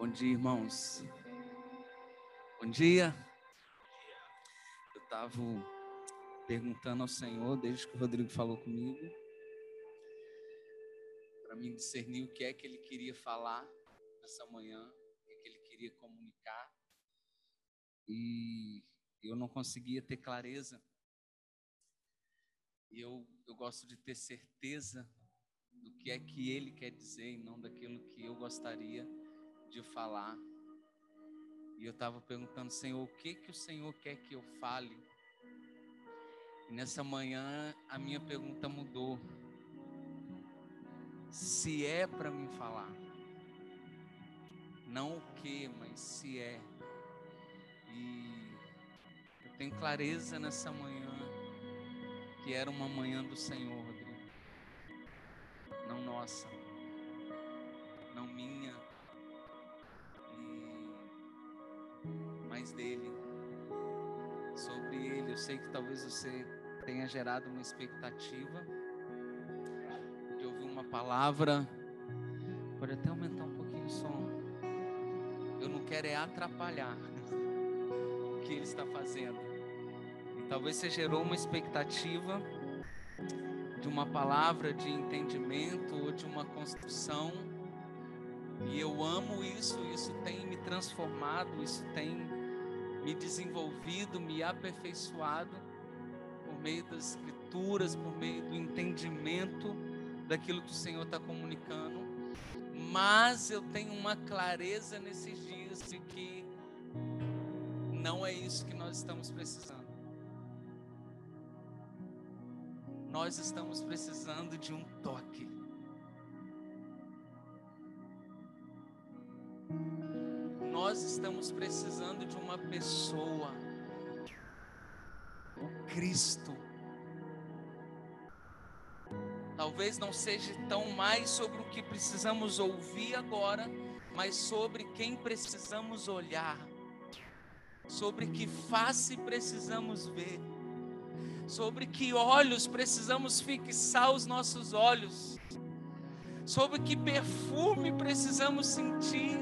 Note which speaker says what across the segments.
Speaker 1: Bom dia, irmãos. Bom dia. Eu estava perguntando ao Senhor, desde que o Rodrigo falou comigo, para mim discernir o que é que ele queria falar nessa manhã, o que, é que ele queria comunicar. E eu não conseguia ter clareza. E eu, eu gosto de ter certeza do que é que ele quer dizer e não daquilo que eu gostaria de falar. E eu estava perguntando, Senhor, o que que o Senhor quer que eu fale? E nessa manhã a minha pergunta mudou. Se é para me falar, não o que, mas se é. E eu tenho clareza nessa manhã que era uma manhã do Senhor, Rodrigo, não nossa, não minha mais dele, sobre ele. Eu sei que talvez você tenha gerado uma expectativa de ouvir uma palavra. Pode até aumentar um pouquinho o som. Eu não quero é atrapalhar o que ele está fazendo. E talvez você gerou uma expectativa de uma palavra de entendimento ou de uma construção. E eu amo isso, isso tem me transformado, isso tem me desenvolvido, me aperfeiçoado por meio das escrituras, por meio do entendimento daquilo que o Senhor está comunicando. Mas eu tenho uma clareza nesses dias de que não é isso que nós estamos precisando. Nós estamos precisando de um toque. Nós estamos precisando de uma pessoa, o Cristo. Talvez não seja tão mais sobre o que precisamos ouvir agora, mas sobre quem precisamos olhar, sobre que face precisamos ver, sobre que olhos precisamos fixar os nossos olhos, sobre que perfume precisamos sentir,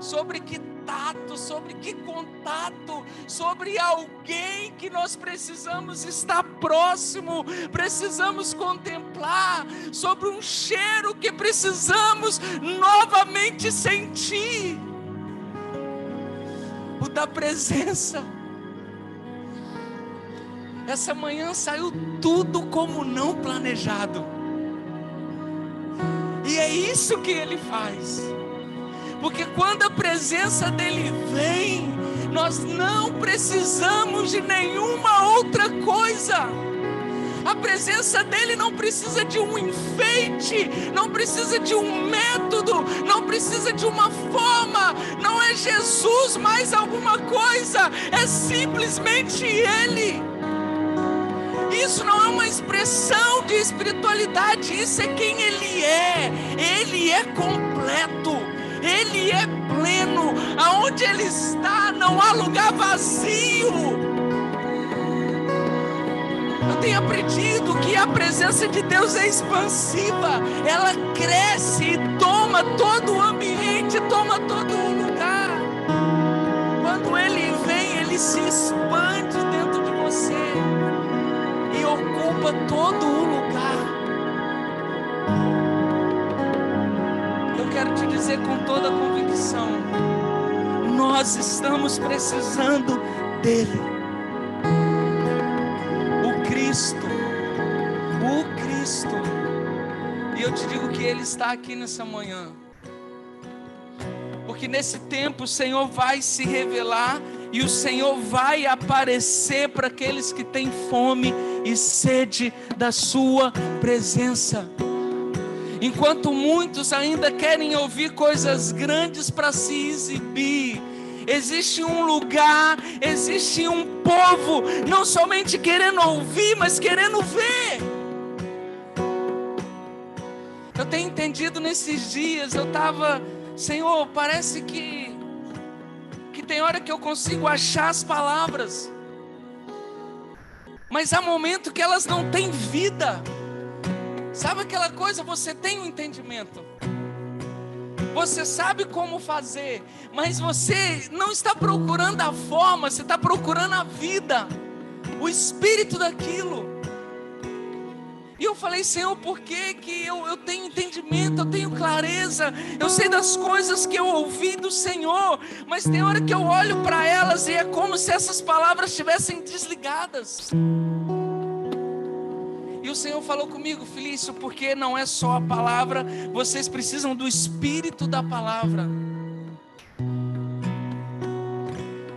Speaker 1: sobre que contato, sobre que contato, sobre alguém que nós precisamos estar próximo, precisamos contemplar, sobre um cheiro que precisamos novamente sentir o da presença. Essa manhã saiu tudo como não planejado. E é isso que ele faz. Porque quando a presença dele vem, nós não precisamos de nenhuma outra coisa. A presença dele não precisa de um enfeite, não precisa de um método, não precisa de uma forma, não é Jesus mais alguma coisa, é simplesmente Ele. Isso não é uma expressão de espiritualidade, isso é quem Ele é, Ele é completo. Ele é pleno, aonde Ele está não há lugar vazio. Eu tenho aprendido que a presença de Deus é expansiva, ela cresce e toma todo o ambiente, toma todo o lugar. Quando Ele vem, Ele se expande dentro de você e ocupa todo o quero te dizer com toda convicção: nós estamos precisando dEle. O Cristo, o Cristo. E eu te digo que Ele está aqui nessa manhã. Porque nesse tempo o Senhor vai se revelar e o Senhor vai aparecer para aqueles que têm fome e sede da Sua presença. Enquanto muitos ainda querem ouvir coisas grandes para se exibir, existe um lugar, existe um povo, não somente querendo ouvir, mas querendo ver. Eu tenho entendido nesses dias, eu estava, Senhor, parece que, que tem hora que eu consigo achar as palavras, mas há momento que elas não têm vida. Sabe aquela coisa? Você tem um entendimento. você sabe como fazer, mas você não está procurando a forma, você está procurando a vida, o espírito daquilo. E eu falei, Senhor, por que, que eu, eu tenho entendimento, eu tenho clareza, eu sei das coisas que eu ouvi do Senhor, mas tem hora que eu olho para elas e é como se essas palavras estivessem desligadas. E o Senhor falou comigo, Felício, porque não é só a palavra, vocês precisam do espírito da palavra.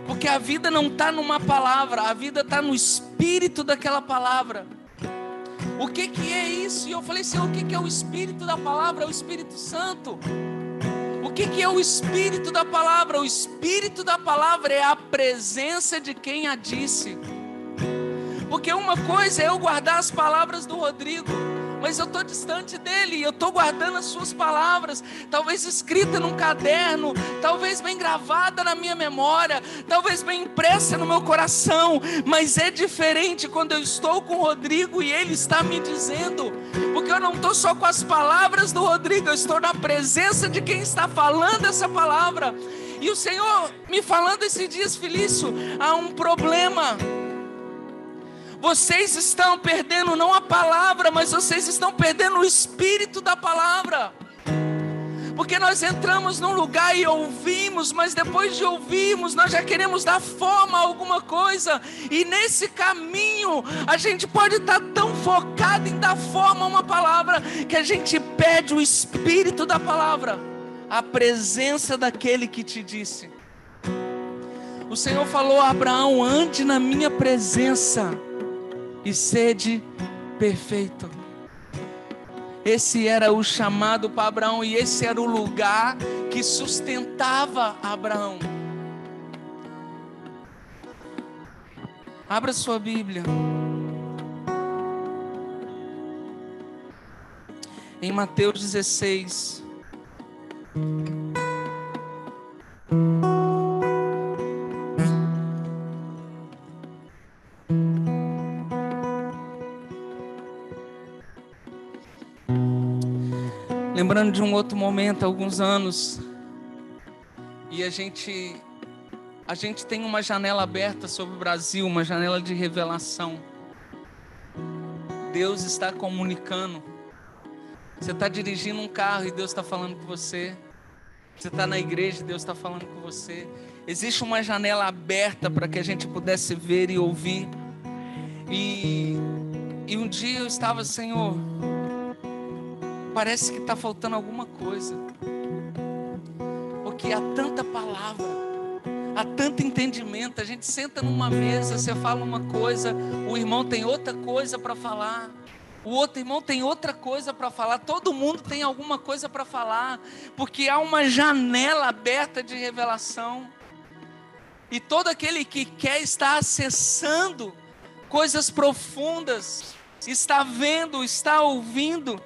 Speaker 1: Porque a vida não está numa palavra, a vida está no espírito daquela palavra. O que, que é isso? E eu falei, Senhor, o que, que é o Espírito da palavra? É o Espírito Santo. O que, que é o Espírito da palavra? O Espírito da palavra é a presença de quem a disse. Porque uma coisa é eu guardar as palavras do Rodrigo mas eu estou distante dele, eu estou guardando as suas palavras, talvez escrita num caderno, talvez bem gravada na minha memória, talvez bem impressa no meu coração, mas é diferente quando eu estou com o Rodrigo e ele está me dizendo, porque eu não estou só com as palavras do Rodrigo, eu estou na presença de quem está falando essa palavra. E o Senhor me falando esses dias, Felício, há um problema vocês estão perdendo não a palavra, mas vocês estão perdendo o espírito da palavra. Porque nós entramos num lugar e ouvimos, mas depois de ouvirmos, nós já queremos dar forma a alguma coisa. E nesse caminho, a gente pode estar tão focado em dar forma a uma palavra, que a gente perde o espírito da palavra, a presença daquele que te disse. O Senhor falou a Abraão: ande na minha presença e sede perfeito. Esse era o chamado para Abraão e esse era o lugar que sustentava Abraão. Abra sua Bíblia. Em Mateus 16. Lembrando de um outro momento, alguns anos, e a gente a gente tem uma janela aberta sobre o Brasil, uma janela de revelação. Deus está comunicando. Você está dirigindo um carro e Deus está falando com você. Você está na igreja e Deus está falando com você. Existe uma janela aberta para que a gente pudesse ver e ouvir. E, e um dia eu estava, Senhor, parece que está faltando alguma coisa. Porque há tanta palavra, há tanto entendimento. A gente senta numa mesa, você fala uma coisa, o irmão tem outra coisa para falar. O outro irmão tem outra coisa para falar, todo mundo tem alguma coisa para falar, porque há uma janela aberta de revelação. E todo aquele que quer estar acessando coisas profundas, está vendo, está ouvindo,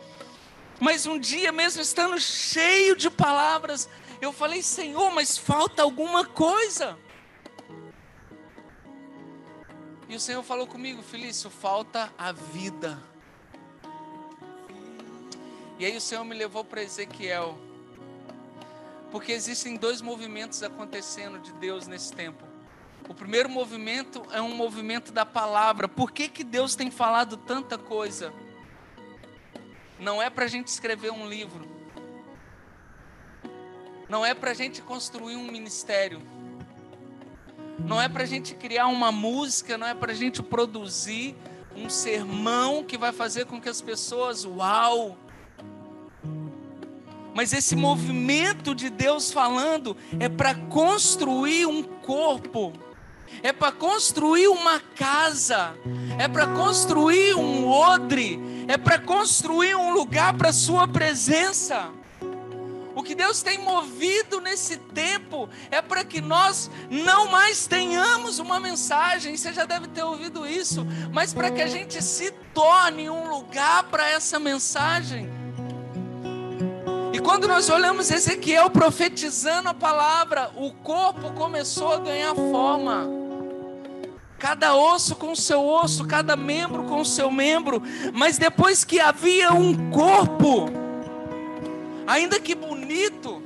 Speaker 1: mas um dia, mesmo estando cheio de palavras, eu falei: Senhor, mas falta alguma coisa. E o Senhor falou comigo, Felício, falta a vida. E aí o Senhor me levou para Ezequiel. Porque existem dois movimentos acontecendo de Deus nesse tempo. O primeiro movimento é um movimento da palavra. Por que, que Deus tem falado tanta coisa? Não é para a gente escrever um livro, não é para a gente construir um ministério, não é para a gente criar uma música, não é para a gente produzir um sermão que vai fazer com que as pessoas, uau! Mas esse movimento de Deus falando é para construir um corpo, é para construir uma casa, é para construir um odre, é para construir um lugar para a Sua presença. O que Deus tem movido nesse tempo é para que nós não mais tenhamos uma mensagem, você já deve ter ouvido isso, mas para que a gente se torne um lugar para essa mensagem. E quando nós olhamos Ezequiel profetizando a palavra, o corpo começou a ganhar forma cada osso com seu osso, cada membro com seu membro, mas depois que havia um corpo, ainda que bonito,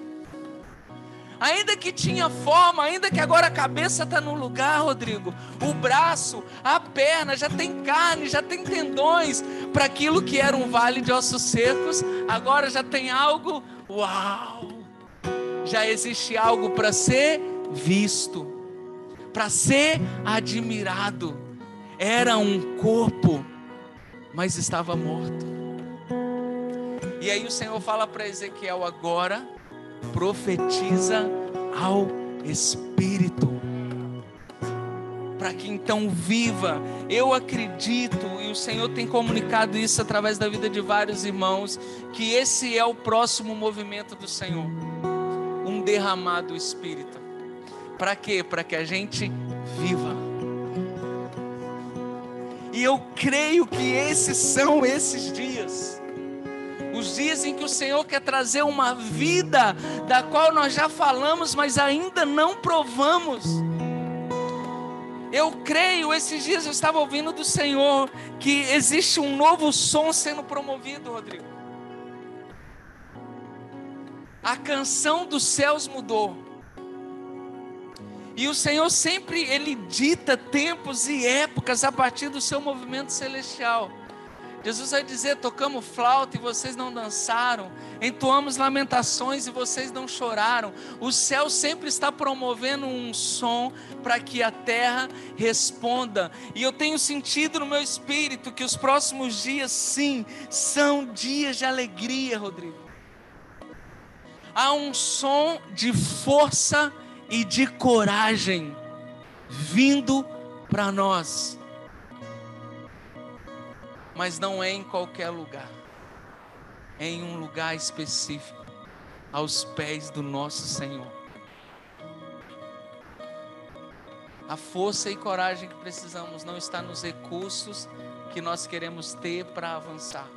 Speaker 1: ainda que tinha forma, ainda que agora a cabeça está no lugar, Rodrigo, o braço, a perna, já tem carne, já tem tendões, para aquilo que era um vale de ossos secos, agora já tem algo, uau! Já existe algo para ser visto, para ser admirado. Era um corpo, mas estava morto. E aí o Senhor fala para Ezequiel agora, profetiza ao Espírito, para que então viva. Eu acredito, e o Senhor tem comunicado isso através da vida de vários irmãos, que esse é o próximo movimento do Senhor um derramado Espírito. Para quê? Para que a gente viva. E eu creio que esses são esses dias os dias em que o Senhor quer trazer uma vida da qual nós já falamos, mas ainda não provamos. Eu creio, esses dias eu estava ouvindo do Senhor que existe um novo som sendo promovido, Rodrigo. A canção dos céus mudou. E o Senhor sempre ele dita tempos e épocas a partir do seu movimento celestial. Jesus vai dizer: tocamos flauta e vocês não dançaram, entoamos lamentações e vocês não choraram. O céu sempre está promovendo um som para que a terra responda. E eu tenho sentido no meu espírito que os próximos dias, sim, são dias de alegria, Rodrigo. Há um som de força e de coragem vindo para nós mas não é em qualquer lugar, é em um lugar específico, aos pés do nosso Senhor. A força e coragem que precisamos não está nos recursos que nós queremos ter para avançar.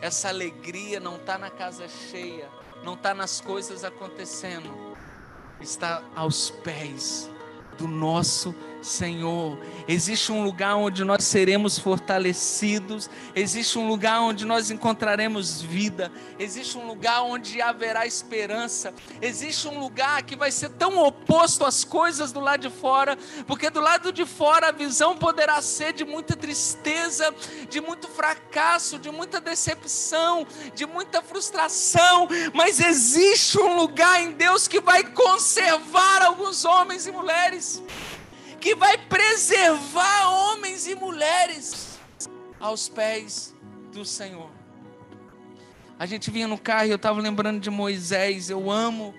Speaker 1: Essa alegria não está na casa cheia, não está nas coisas acontecendo, está aos pés do nosso Senhor. Existe um lugar onde nós seremos fortalecidos, existe um lugar onde nós encontraremos vida, existe um lugar onde haverá esperança, existe um lugar que vai ser tão oposto às coisas do lado de fora, porque do lado de fora a visão poderá ser de muita tristeza, de muito fracasso, de muita decepção, de muita frustração, mas existe um lugar em Deus que vai conservar alguns homens e mulheres que vai preservar homens e mulheres aos pés do Senhor. A gente vinha no carro e eu estava lembrando de Moisés. Eu amo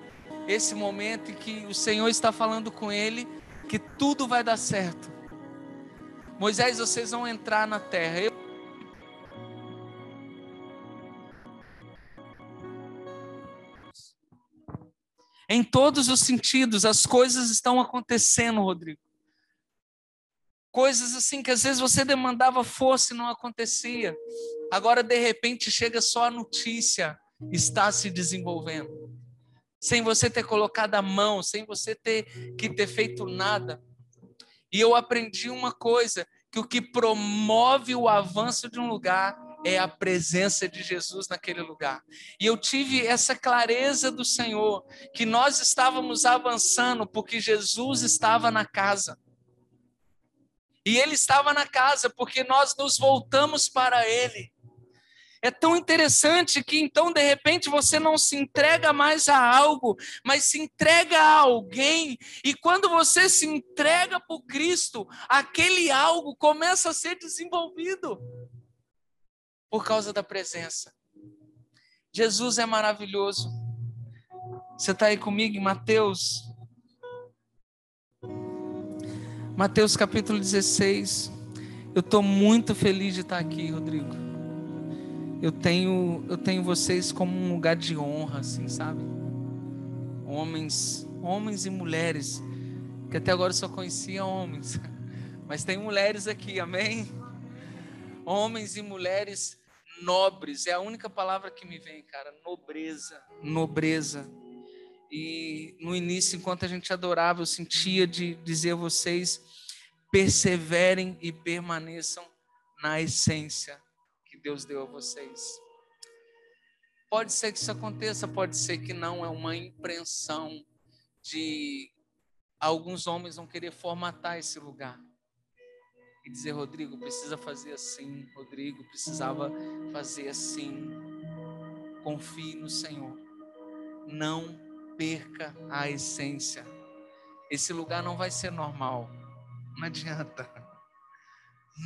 Speaker 1: esse momento em que o Senhor está falando com ele que tudo vai dar certo. Moisés, vocês vão entrar na terra. Eu... Em todos os sentidos, as coisas estão acontecendo, Rodrigo. Coisas assim que às vezes você demandava força e não acontecia. Agora, de repente, chega só a notícia: está se desenvolvendo. Sem você ter colocado a mão, sem você ter que ter feito nada. E eu aprendi uma coisa: que o que promove o avanço de um lugar é a presença de Jesus naquele lugar. E eu tive essa clareza do Senhor, que nós estávamos avançando porque Jesus estava na casa. E ele estava na casa porque nós nos voltamos para ele. É tão interessante que então, de repente, você não se entrega mais a algo, mas se entrega a alguém. E quando você se entrega para Cristo, aquele algo começa a ser desenvolvido por causa da presença. Jesus é maravilhoso. Você está aí comigo em Mateus Mateus capítulo 16. Eu estou muito feliz de estar aqui, Rodrigo. Eu tenho, eu tenho vocês como um lugar de honra, assim, sabe? Homens, homens e mulheres, que até agora eu só conhecia homens, mas tem mulheres aqui, amém? Homens e mulheres nobres, é a única palavra que me vem, cara, nobreza, nobreza. E no início, enquanto a gente adorava, eu sentia de dizer a vocês: perseverem e permaneçam na essência que Deus deu a vocês. Pode ser que isso aconteça, pode ser que não, é uma impressão de alguns homens vão querer formatar esse lugar e dizer: Rodrigo, precisa fazer assim, Rodrigo, precisava fazer assim. Confie no Senhor, não perca a essência. Esse lugar não vai ser normal, não adianta,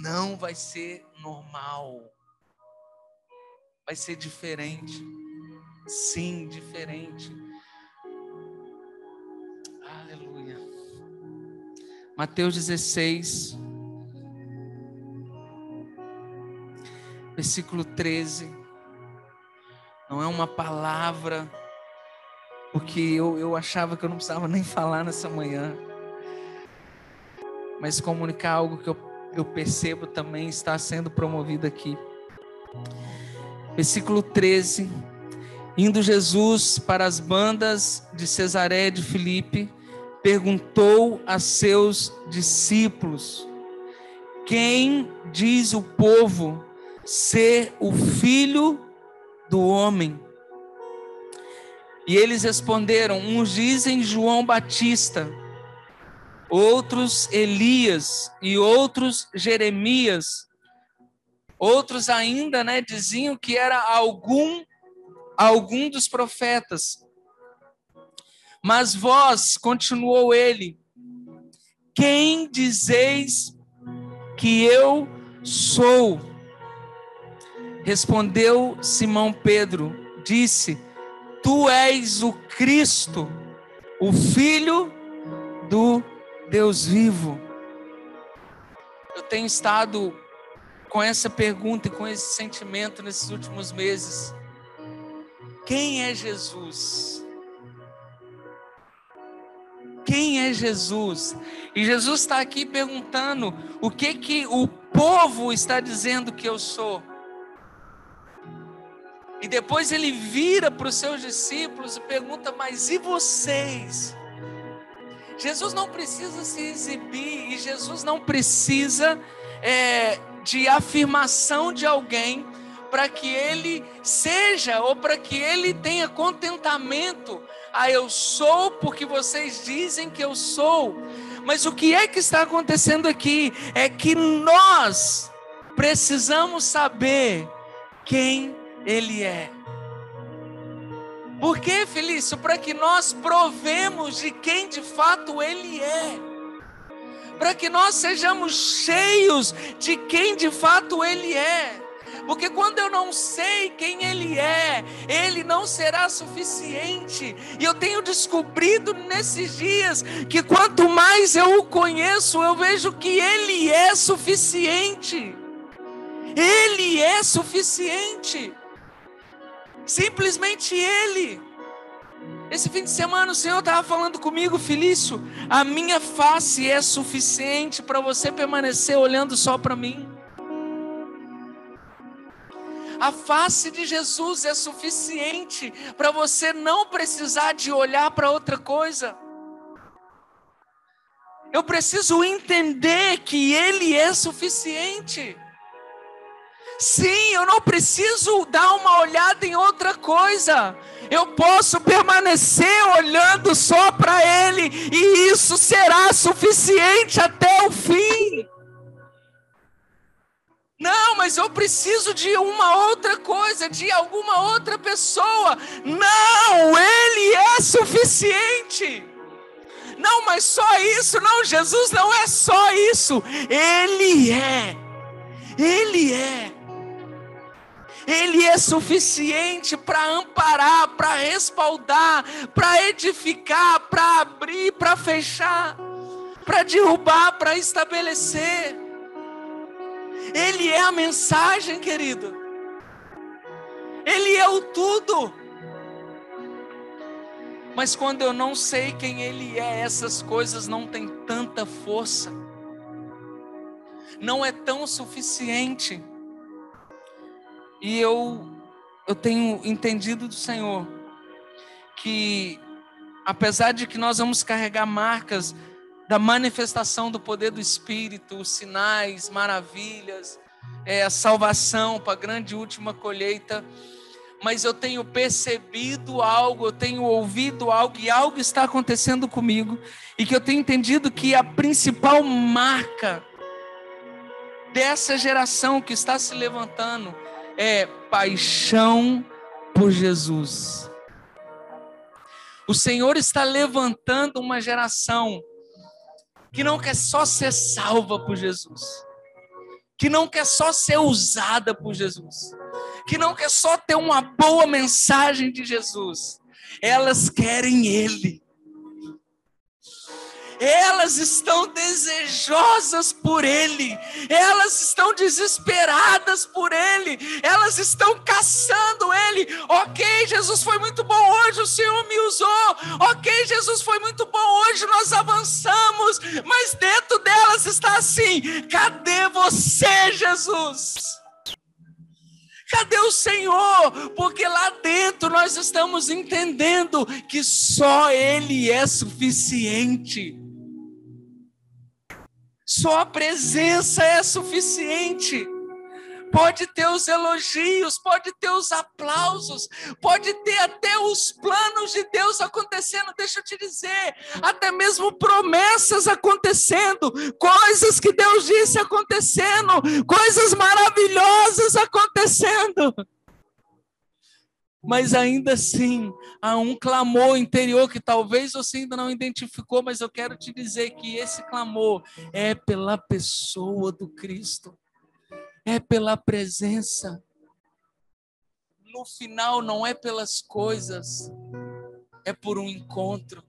Speaker 1: não vai ser normal, vai ser diferente, sim, diferente. Aleluia. Mateus 16, versículo 13. Não é uma palavra, porque eu, eu achava que eu não precisava nem falar nessa manhã, mas comunicar algo que eu, eu percebo também está sendo promovido aqui. Versículo 13. Indo Jesus para as bandas de Cesaré de Filipe, perguntou a seus discípulos: Quem diz o povo ser o filho do homem. E eles responderam: uns dizem João Batista, outros Elias e outros Jeremias. Outros ainda, né, diziam que era algum algum dos profetas. Mas vós, continuou ele, quem dizeis que eu sou? Respondeu Simão Pedro, disse: Tu és o Cristo, o Filho do Deus vivo. Eu tenho estado com essa pergunta e com esse sentimento nesses últimos meses. Quem é Jesus? Quem é Jesus? E Jesus está aqui perguntando o que que o povo está dizendo que eu sou. E depois ele vira para os seus discípulos e pergunta: Mas e vocês? Jesus não precisa se exibir e Jesus não precisa é, de afirmação de alguém para que ele seja ou para que ele tenha contentamento. Ah, eu sou porque vocês dizem que eu sou. Mas o que é que está acontecendo aqui é que nós precisamos saber quem ele é. Por que, Felício? Para que nós provemos de quem de fato Ele é. Para que nós sejamos cheios de quem de fato Ele é. Porque quando eu não sei quem Ele é, Ele não será suficiente. E eu tenho descobrido nesses dias que quanto mais eu o conheço, eu vejo que Ele é suficiente. Ele é suficiente. Simplesmente Ele. Esse fim de semana o Senhor estava falando comigo, Felício. A minha face é suficiente para você permanecer olhando só para mim. A face de Jesus é suficiente para você não precisar de olhar para outra coisa. Eu preciso entender que Ele é suficiente. Sim, eu não preciso dar uma olhada em outra coisa. Eu posso permanecer olhando só para Ele, e isso será suficiente até o fim. Não, mas eu preciso de uma outra coisa, de alguma outra pessoa. Não, Ele é suficiente. Não, mas só isso. Não, Jesus não é só isso. Ele é. Ele é. Ele é suficiente para amparar, para respaldar, para edificar, para abrir, para fechar, para derrubar, para estabelecer. Ele é a mensagem, querido. Ele é o tudo. Mas quando eu não sei quem Ele é, essas coisas não têm tanta força, não é tão suficiente. E eu, eu tenho entendido do Senhor que, apesar de que nós vamos carregar marcas da manifestação do poder do Espírito, sinais, maravilhas, é, a salvação para a grande última colheita, mas eu tenho percebido algo, eu tenho ouvido algo e algo está acontecendo comigo e que eu tenho entendido que a principal marca dessa geração que está se levantando é paixão por Jesus. O Senhor está levantando uma geração que não quer só ser salva por Jesus, que não quer só ser usada por Jesus, que não quer só ter uma boa mensagem de Jesus, elas querem Ele. Elas estão desejosas por Ele, elas estão desesperadas por Ele, elas estão caçando Ele. Ok, Jesus foi muito bom hoje, o Senhor me usou. Ok, Jesus foi muito bom hoje, nós avançamos. Mas dentro delas está assim: cadê você, Jesus? Cadê o Senhor? Porque lá dentro nós estamos entendendo que só Ele é suficiente. Só a presença é suficiente. Pode ter os elogios, pode ter os aplausos, pode ter até os planos de Deus acontecendo. Deixa eu te dizer, até mesmo promessas acontecendo, coisas que Deus disse acontecendo, coisas maravilhosas acontecendo mas ainda assim há um clamor interior que talvez você ainda não identificou, mas eu quero te dizer que esse clamor é pela pessoa do Cristo, é pela presença. No final, não é pelas coisas, é por um encontro.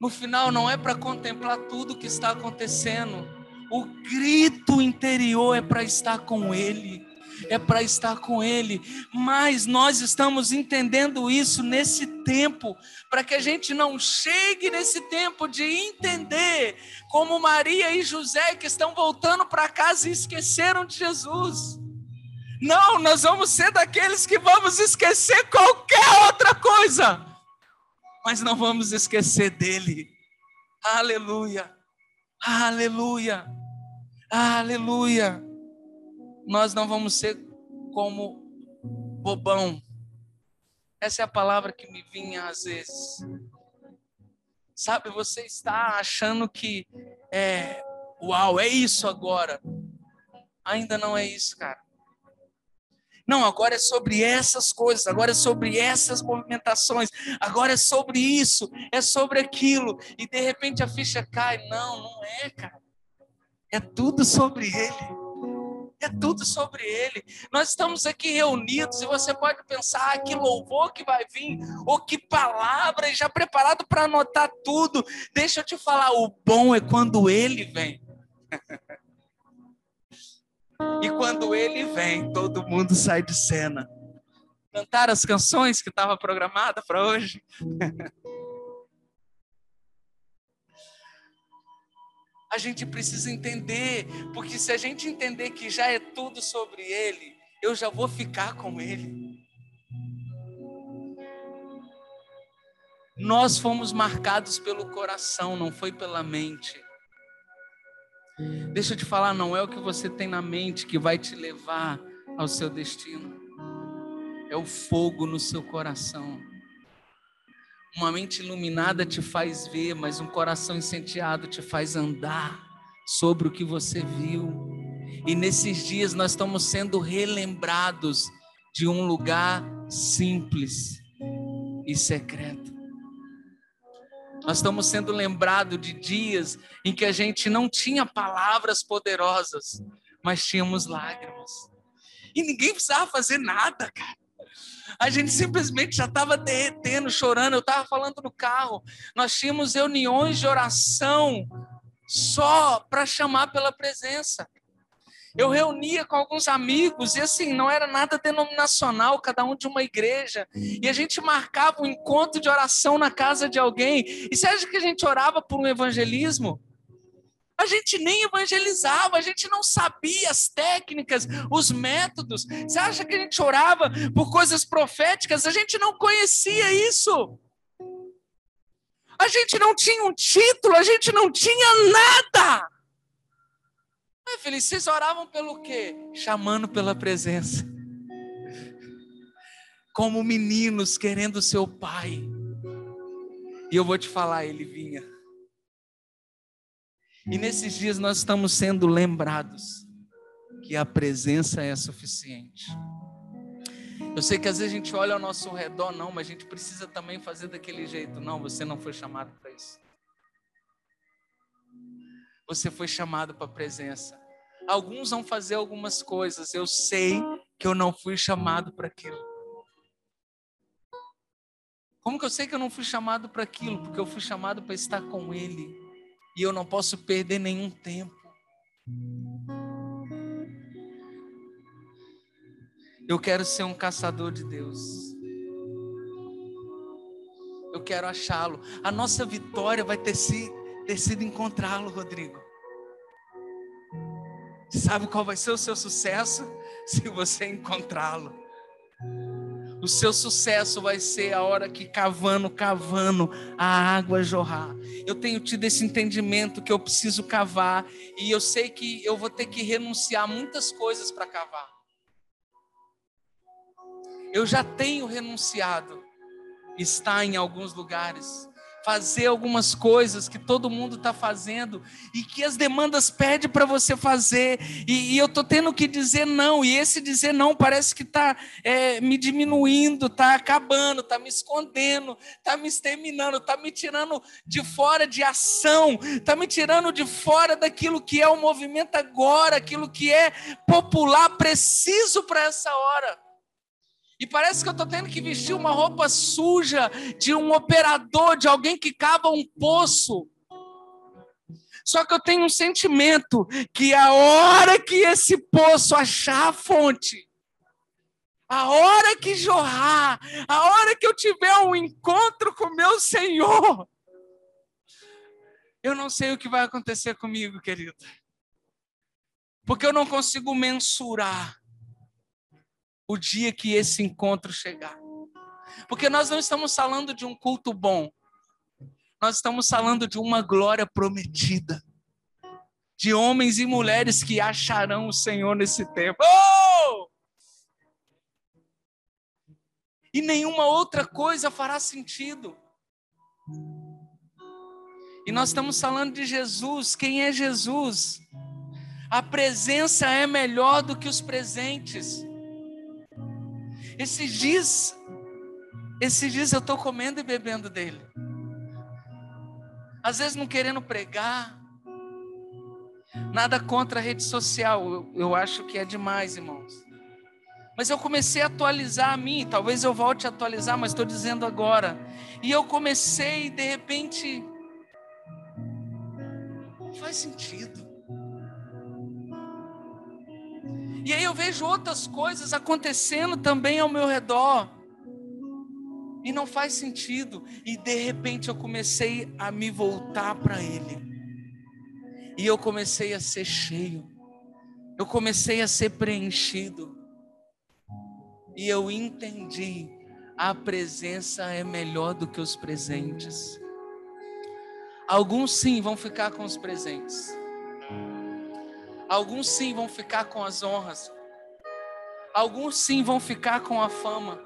Speaker 1: No final, não é para contemplar tudo que está acontecendo, o grito interior é para estar com Ele é para estar com Ele. Mas nós estamos entendendo isso nesse tempo, para que a gente não chegue nesse tempo de entender como Maria e José que estão voltando para casa e esqueceram de Jesus. Não, nós vamos ser daqueles que vamos esquecer qualquer outra coisa, mas não vamos esquecer dele. Aleluia, aleluia, aleluia nós não vamos ser como bobão. Essa é a palavra que me vinha às vezes. Sabe, você está achando que é, uau, é isso agora. Ainda não é isso, cara. Não, agora é sobre essas coisas, agora é sobre essas movimentações, agora é sobre isso, é sobre aquilo. E de repente a ficha cai. Não, não é, cara. É tudo sobre ele. É tudo sobre Ele. Nós estamos aqui reunidos e você pode pensar ah, que louvor que vai vir, ou que palavra, e já preparado para anotar tudo. Deixa eu te falar, o bom é quando Ele vem. e quando Ele vem, todo mundo sai de cena. Cantar as canções que estava programada para hoje. a gente precisa entender, porque se a gente entender que já é tudo sobre Ele, eu já vou ficar com Ele. Nós fomos marcados pelo coração, não foi pela mente. Deixa eu te falar, não é o que você tem na mente que vai te levar ao seu destino. É o fogo no seu coração. Uma mente iluminada te faz ver, mas um coração incendiado te faz andar sobre o que você viu. E nesses dias nós estamos sendo relembrados de um lugar simples e secreto. Nós estamos sendo lembrados de dias em que a gente não tinha palavras poderosas, mas tínhamos lágrimas. E ninguém precisava fazer nada, cara. A gente simplesmente já estava derretendo, chorando. Eu estava falando no carro. Nós tínhamos reuniões de oração só para chamar pela presença. Eu reunia com alguns amigos e assim, não era nada denominacional, cada um de uma igreja. E a gente marcava um encontro de oração na casa de alguém. E você acha que a gente orava por um evangelismo? A gente nem evangelizava, a gente não sabia as técnicas, os métodos. Você acha que a gente orava por coisas proféticas? A gente não conhecia isso. A gente não tinha um título, a gente não tinha nada. Mas, filho, vocês oravam pelo quê? Chamando pela presença. como meninos querendo seu pai. E eu vou te falar, ele vinha. E nesses dias nós estamos sendo lembrados que a presença é suficiente. Eu sei que às vezes a gente olha ao nosso redor, não, mas a gente precisa também fazer daquele jeito. Não, você não foi chamado para isso. Você foi chamado para a presença. Alguns vão fazer algumas coisas. Eu sei que eu não fui chamado para aquilo. Como que eu sei que eu não fui chamado para aquilo? Porque eu fui chamado para estar com Ele. E eu não posso perder nenhum tempo. Eu quero ser um caçador de Deus. Eu quero achá-lo. A nossa vitória vai ter, si, ter sido encontrá-lo, Rodrigo. Sabe qual vai ser o seu sucesso? Se você encontrá-lo. O seu sucesso vai ser a hora que cavando, cavando, a água jorrar. Eu tenho tido esse entendimento que eu preciso cavar e eu sei que eu vou ter que renunciar muitas coisas para cavar. Eu já tenho renunciado, está em alguns lugares fazer algumas coisas que todo mundo está fazendo e que as demandas pedem para você fazer e, e eu estou tendo que dizer não e esse dizer não parece que está é, me diminuindo, está acabando, está me escondendo, está me exterminando, está me tirando de fora de ação, está me tirando de fora daquilo que é o movimento agora, aquilo que é popular, preciso para essa hora. E parece que eu estou tendo que vestir uma roupa suja de um operador, de alguém que cava um poço. Só que eu tenho um sentimento que a hora que esse poço achar a fonte, a hora que jorrar, a hora que eu tiver um encontro com meu Senhor, eu não sei o que vai acontecer comigo, querido. Porque eu não consigo mensurar o dia que esse encontro chegar. Porque nós não estamos falando de um culto bom, nós estamos falando de uma glória prometida, de homens e mulheres que acharão o Senhor nesse tempo. Oh! E nenhuma outra coisa fará sentido. E nós estamos falando de Jesus. Quem é Jesus? A presença é melhor do que os presentes. Esses dias, esses dias eu estou comendo e bebendo dele. Às vezes não querendo pregar. Nada contra a rede social, eu, eu acho que é demais, irmãos. Mas eu comecei a atualizar a mim, talvez eu volte a atualizar, mas estou dizendo agora. E eu comecei, de repente, não faz sentido. E aí eu vejo outras coisas acontecendo também ao meu redor. E não faz sentido. E de repente eu comecei a me voltar para Ele. E eu comecei a ser cheio. Eu comecei a ser preenchido. E eu entendi: a presença é melhor do que os presentes. Alguns sim vão ficar com os presentes. Alguns sim vão ficar com as honras. Alguns sim vão ficar com a fama.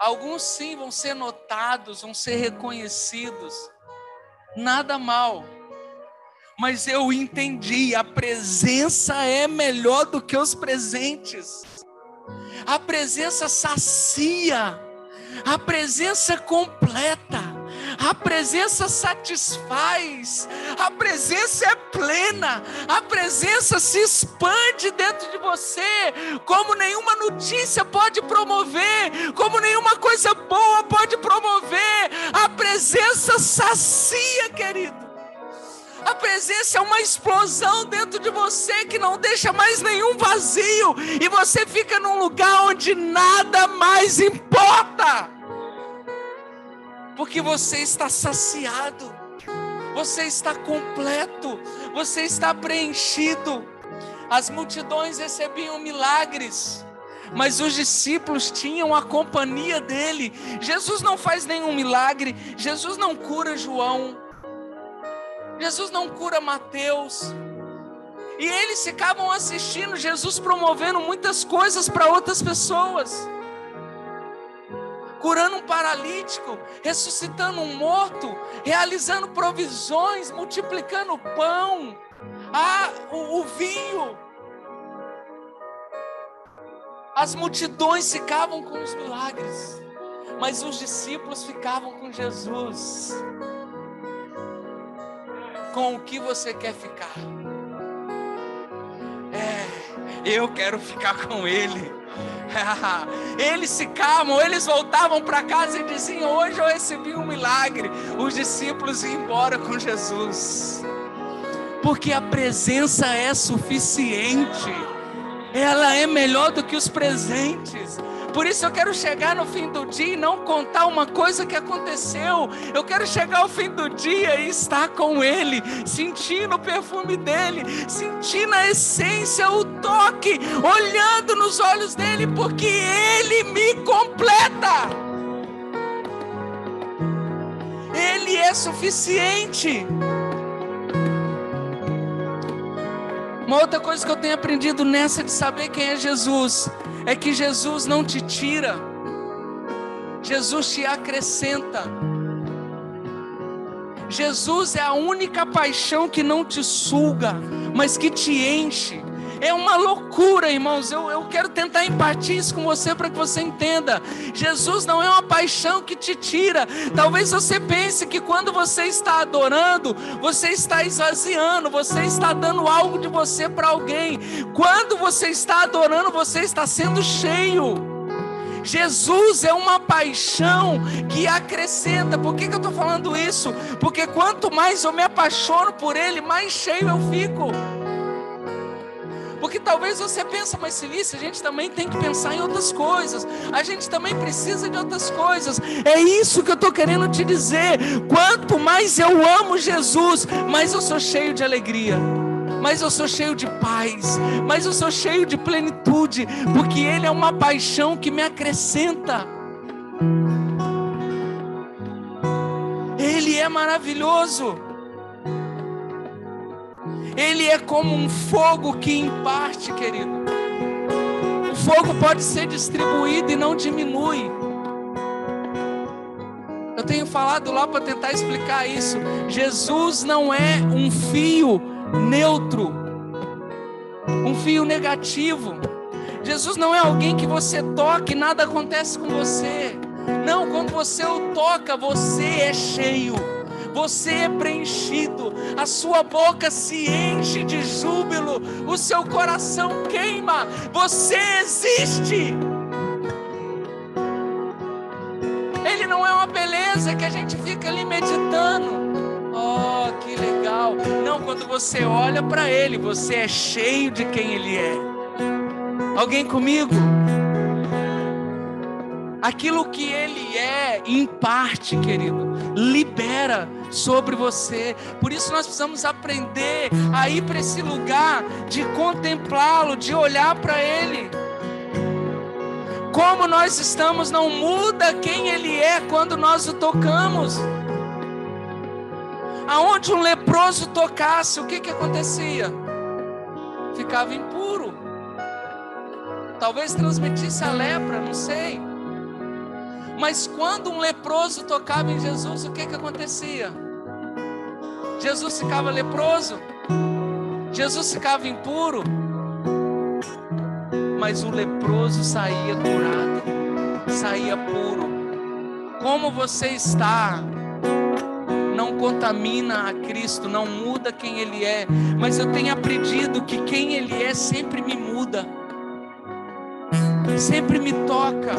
Speaker 1: Alguns sim vão ser notados, vão ser reconhecidos. Nada mal. Mas eu entendi, a presença é melhor do que os presentes. A presença sacia. A presença completa. A presença satisfaz, a presença é plena, a presença se expande dentro de você, como nenhuma notícia pode promover, como nenhuma coisa boa pode promover. A presença sacia, querido. A presença é uma explosão dentro de você que não deixa mais nenhum vazio e você fica num lugar onde nada mais importa porque você está saciado, você está completo, você está preenchido. As multidões recebiam milagres, mas os discípulos tinham a companhia dele. Jesus não faz nenhum milagre, Jesus não cura João, Jesus não cura Mateus. E eles ficavam assistindo Jesus promovendo muitas coisas para outras pessoas. Curando um paralítico, ressuscitando um morto, realizando provisões, multiplicando o pão, ah, o, o vinho. As multidões ficavam com os milagres, mas os discípulos ficavam com Jesus. Com o que você quer ficar? É, eu quero ficar com Ele. eles ficavam, eles voltavam para casa e diziam: Hoje eu recebi um milagre. Os discípulos iam embora com Jesus, porque a presença é suficiente, ela é melhor do que os presentes. Por isso eu quero chegar no fim do dia e não contar uma coisa que aconteceu. Eu quero chegar ao fim do dia e estar com Ele, sentindo o perfume dele, sentindo a essência, o toque, olhando nos olhos dele, porque Ele me completa. Ele é suficiente. Uma outra coisa que eu tenho aprendido nessa de saber quem é Jesus é que Jesus não te tira, Jesus te acrescenta. Jesus é a única paixão que não te suga, mas que te enche. É uma loucura, irmãos. Eu, eu quero tentar impartir isso com você para que você entenda. Jesus não é uma paixão que te tira. Talvez você pense que quando você está adorando, você está esvaziando, você está dando algo de você para alguém. Quando você está adorando, você está sendo cheio. Jesus é uma paixão que acrescenta. Por que, que eu estou falando isso? Porque quanto mais eu me apaixono por Ele, mais cheio eu fico. Porque talvez você pense, mas Silícia, a gente também tem que pensar em outras coisas. A gente também precisa de outras coisas. É isso que eu estou querendo te dizer. Quanto mais eu amo Jesus, mais eu sou cheio de alegria. Mais eu sou cheio de paz, mais eu sou cheio de plenitude, porque Ele é uma paixão que me acrescenta. Ele é maravilhoso. Ele é como um fogo que imparte, querido. O fogo pode ser distribuído e não diminui. Eu tenho falado lá para tentar explicar isso. Jesus não é um fio neutro, um fio negativo. Jesus não é alguém que você toca e nada acontece com você. Não, quando você o toca, você é cheio você é preenchido, a sua boca se enche de júbilo, o seu coração queima, você existe. Ele não é uma beleza que a gente fica ali meditando. Oh, que legal. Não, quando você olha para Ele, você é cheio de quem Ele é. Alguém comigo? Aquilo que Ele é, em parte, querido, libera sobre você. Por isso nós precisamos aprender a ir para esse lugar de contemplá-lo, de olhar para Ele. Como nós estamos não muda quem Ele é quando nós o tocamos. Aonde um leproso tocasse, o que que acontecia? Ficava impuro. Talvez transmitisse a lepra, não sei. Mas quando um leproso tocava em Jesus, o que que acontecia? Jesus ficava leproso? Jesus ficava impuro? Mas o leproso saía curado, saía puro. Como você está? Não contamina a Cristo, não muda quem Ele é. Mas eu tenho aprendido que quem Ele é sempre me muda, sempre me toca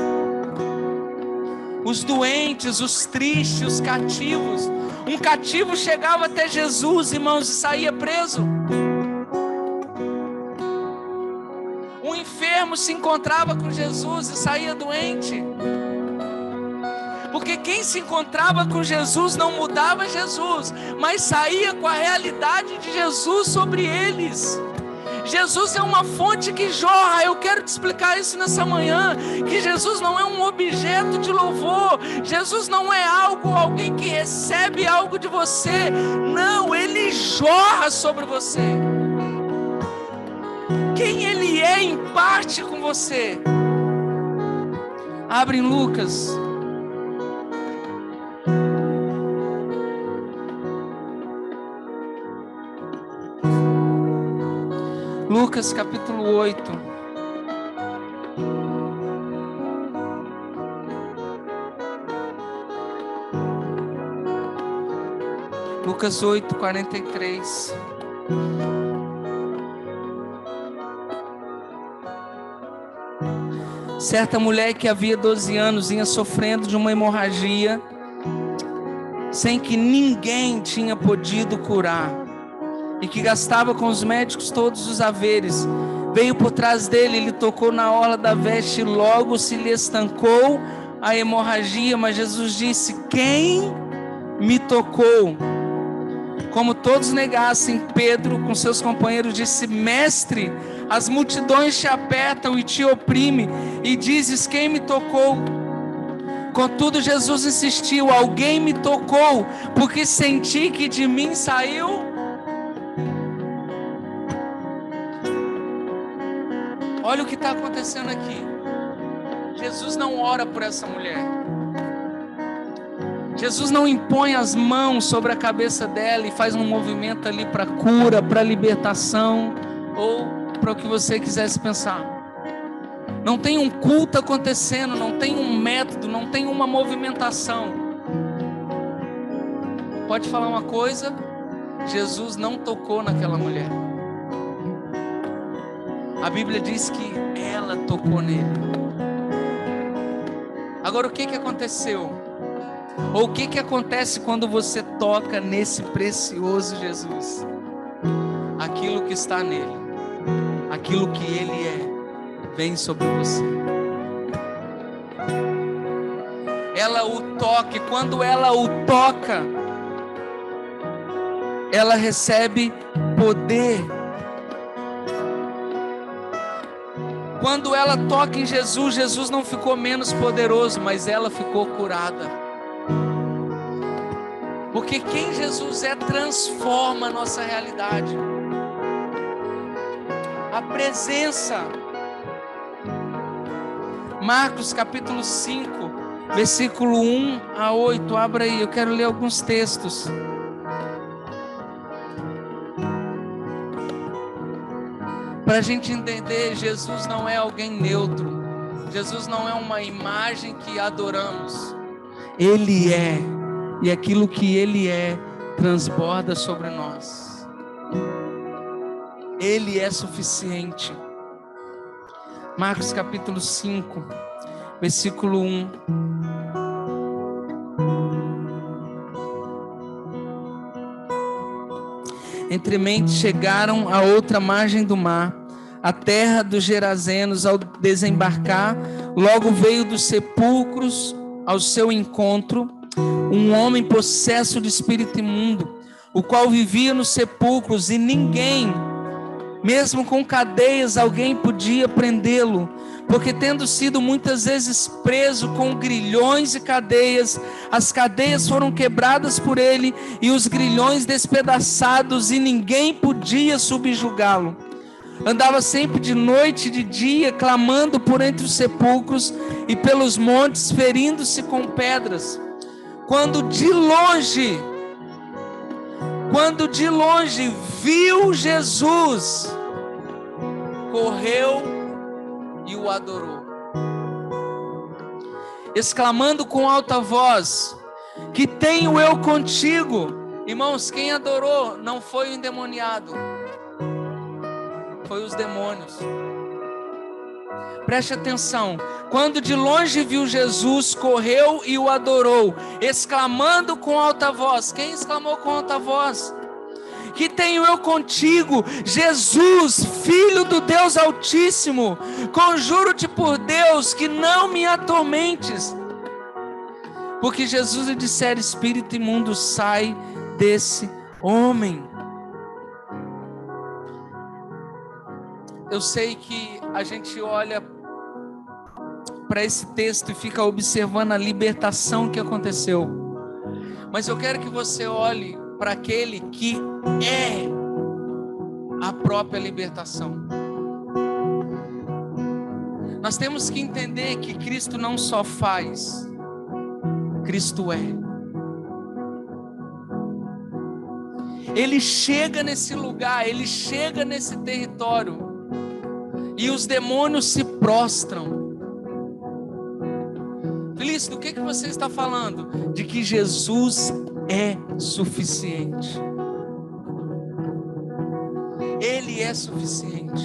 Speaker 1: os doentes, os tristes, os cativos. Um cativo chegava até Jesus, irmãos, e saía preso. Um enfermo se encontrava com Jesus e saía doente. Porque quem se encontrava com Jesus não mudava Jesus, mas saía com a realidade de Jesus sobre eles. Jesus é uma fonte que jorra. Eu quero te explicar isso nessa manhã. Que Jesus não é um objeto de louvor. Jesus não é algo, alguém que recebe algo de você. Não, ele jorra sobre você. Quem ele é em parte com você. Abre em Lucas, Lucas capítulo 8. Lucas 8, 43. Certa mulher que havia 12 anos vinha sofrendo de uma hemorragia, sem que ninguém tinha podido curar, e que gastava com os médicos todos os haveres. Veio por trás dele, ele tocou na orla da veste, e logo se lhe estancou a hemorragia. Mas Jesus disse: Quem me tocou? Como todos negassem, Pedro, com seus companheiros, disse: Mestre, as multidões te apertam e te oprimem, e dizes: Quem me tocou? Contudo, Jesus insistiu: Alguém me tocou, porque senti que de mim saiu. Olha o que está acontecendo aqui. Jesus não ora por essa mulher. Jesus não impõe as mãos sobre a cabeça dela e faz um movimento ali para cura, para libertação ou para o que você quisesse pensar. Não tem um culto acontecendo, não tem um método, não tem uma movimentação. Pode falar uma coisa? Jesus não tocou naquela mulher. A Bíblia diz que ela tocou nele. Agora o que, que aconteceu? Ou o que, que acontece quando você toca nesse precioso Jesus? Aquilo que está nele, aquilo que ele é, vem sobre você. Ela o toca, e quando ela o toca, ela recebe poder. Quando ela toca em Jesus, Jesus não ficou menos poderoso, mas ela ficou curada. Porque quem Jesus é transforma a nossa realidade. A presença. Marcos capítulo 5, versículo 1 a 8. Abra aí, eu quero ler alguns textos. Para a gente entender, Jesus não é alguém neutro. Jesus não é uma imagem que adoramos. Ele é e aquilo que Ele é transborda sobre nós. Ele é suficiente. Marcos capítulo 5, versículo 1. Entremente chegaram à outra margem do mar, a terra dos Gerazenos, ao desembarcar, logo veio dos sepulcros ao seu encontro um homem possesso de espírito imundo, o qual vivia nos sepulcros e ninguém, mesmo com cadeias, alguém podia prendê-lo, porque tendo sido muitas vezes preso com grilhões e cadeias, as cadeias foram quebradas por ele e os grilhões despedaçados e ninguém podia subjugá-lo. Andava sempre de noite e de dia, clamando por entre os sepulcros e pelos montes, ferindo-se com pedras quando de longe, quando de longe viu Jesus, correu e o adorou, exclamando com alta voz: Que tenho eu contigo? Irmãos, quem adorou não foi o endemoniado, foi os demônios. Preste atenção. Quando de longe viu Jesus, correu e o adorou, exclamando com alta voz. Quem exclamou com alta voz? Que tenho eu contigo, Jesus, filho do Deus Altíssimo. Conjuro-te por Deus que não me atormentes. Porque Jesus lhe dissera: Espírito imundo, sai desse homem. Eu sei que a gente olha para esse texto e fica observando a libertação que aconteceu. Mas eu quero que você olhe para aquele que é a própria libertação. Nós temos que entender que Cristo não só faz, Cristo é. Ele chega nesse lugar, ele chega nesse território E os demônios se prostram. Felício, do que, que você está falando? De que Jesus é suficiente. Ele é suficiente.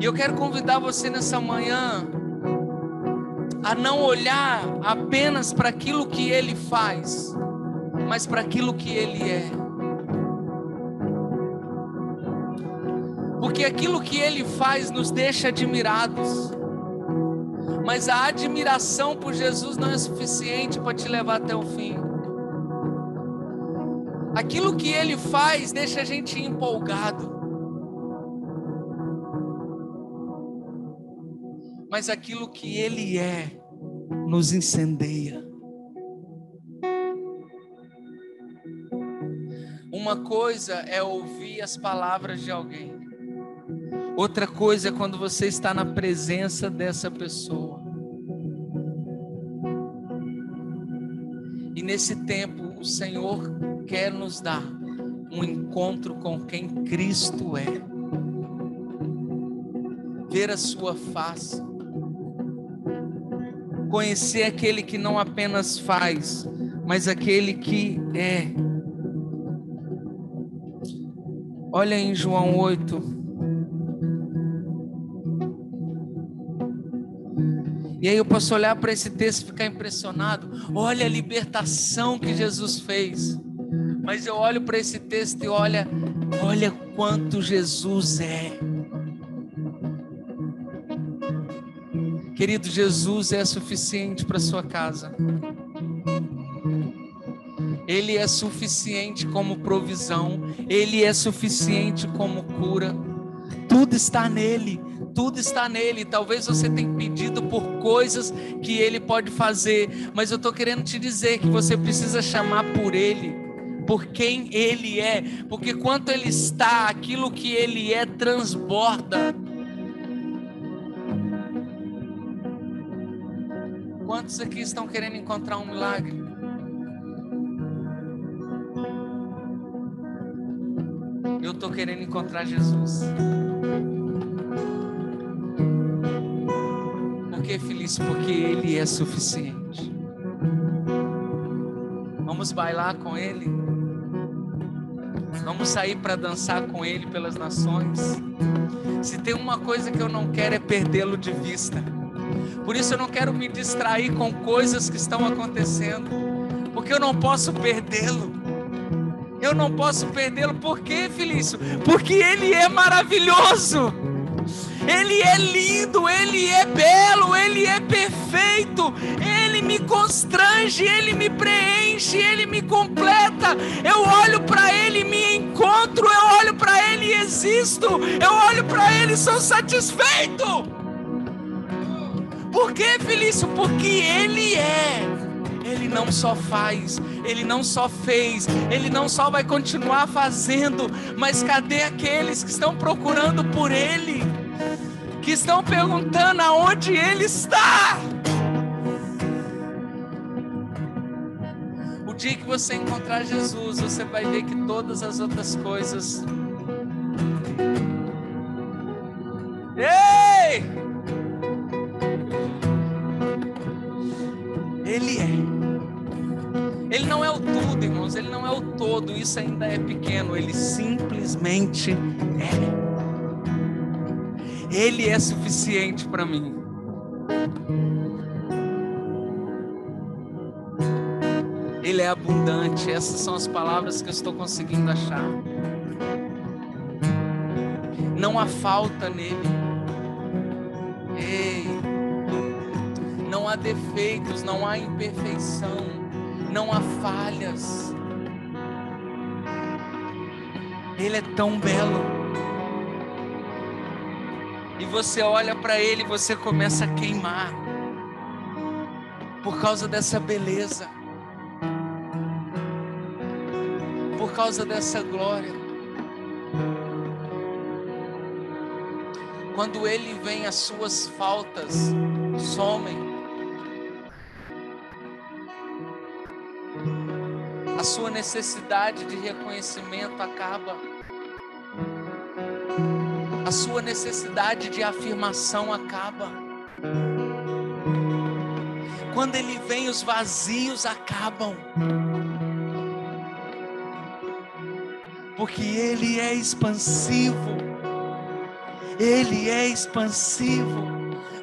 Speaker 1: E eu quero convidar você nessa manhã a não olhar apenas para aquilo que ele faz, mas para aquilo que ele é. Porque aquilo que ele faz nos deixa admirados. Mas a admiração por Jesus não é suficiente para te levar até o fim. Aquilo que ele faz deixa a gente empolgado. Mas aquilo que ele é nos incendeia. Uma coisa é ouvir as palavras de alguém. Outra coisa é quando você está na presença dessa pessoa. E nesse tempo, o Senhor quer nos dar um encontro com quem Cristo é. Ver a sua face. Conhecer aquele que não apenas faz, mas aquele que é. Olha em João 8. E aí eu posso olhar para esse texto e ficar impressionado. Olha a libertação que Jesus fez. Mas eu olho para esse texto e olha, olha quanto Jesus é. Querido, Jesus é suficiente para sua casa. Ele é suficiente como provisão, ele é suficiente como cura. Tudo está nele tudo está nele. Talvez você tenha pedido por coisas que ele pode fazer, mas eu estou querendo te dizer que você precisa chamar por ele, por quem ele é, porque quanto ele está, aquilo que ele é transborda. Quantos aqui estão querendo encontrar um milagre? Eu estou querendo encontrar Jesus. que feliz? Porque Ele é suficiente. Vamos bailar com Ele. Vamos sair para dançar com Ele pelas nações. Se tem uma coisa que eu não quero é perdê-lo de vista. Por isso eu não quero me distrair com coisas que estão acontecendo, porque eu não posso perdê-lo. Eu não posso perdê-lo. Por quê, Felício? Porque Ele é maravilhoso. Ele é lindo, Ele é belo, Ele é perfeito, Ele me constrange, Ele me preenche, Ele me completa. Eu olho para Ele, me encontro, eu olho para Ele e existo, eu olho para Ele e sou satisfeito. Por que, Felício? Porque Ele é. Ele não só faz, ele não só fez, ele não só vai continuar fazendo, mas cadê aqueles que estão procurando por Ele? Que estão perguntando aonde Ele está. O dia que você encontrar Jesus, você vai ver que todas as outras coisas. Ei! Ele é. Ele não é o tudo, irmãos, ele não é o todo, isso ainda é pequeno, ele simplesmente é. Ele é suficiente para mim. Ele é abundante. Essas são as palavras que eu estou conseguindo achar. Não há falta nele. Ei, não há defeitos, não há imperfeição, não há falhas. Ele é tão belo e você olha para ele e você começa a queimar por causa dessa beleza, por causa dessa glória. Quando ele vem, as suas faltas somem. A sua necessidade de reconhecimento acaba a sua necessidade de afirmação acaba. Quando ele vem, os vazios acabam. Porque ele é expansivo. Ele é expansivo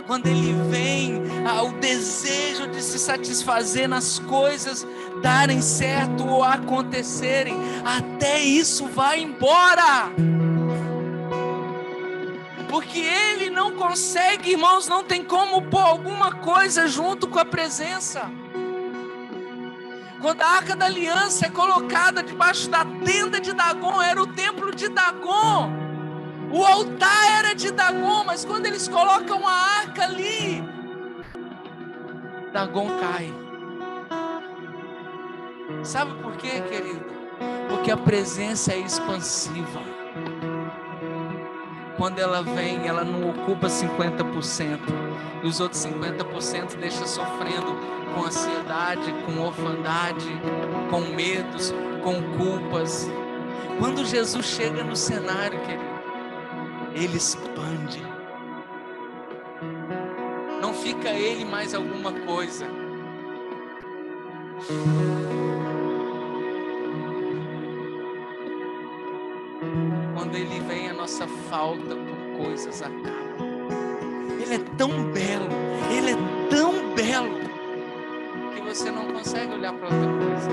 Speaker 1: quando ele vem, o desejo de se satisfazer nas coisas darem certo ou acontecerem, até isso vai embora. Porque ele não consegue, irmãos, não tem como pôr alguma coisa junto com a presença. Quando a arca da aliança é colocada debaixo da tenda de Dagon, era o templo de Dagon. O altar era de Dagon, mas quando eles colocam a arca ali, Dagon cai. Sabe por quê, querido? Porque a presença é expansiva. Quando ela vem, ela não ocupa 50%, e os outros 50% deixa sofrendo com ansiedade, com orfandade, com medos, com culpas. Quando Jesus chega no cenário, querido, ele expande. Não fica ele mais alguma coisa. Ele vem, a nossa falta por coisas acaba. Ele é tão belo, ele é tão belo, que você não consegue olhar para outra coisa.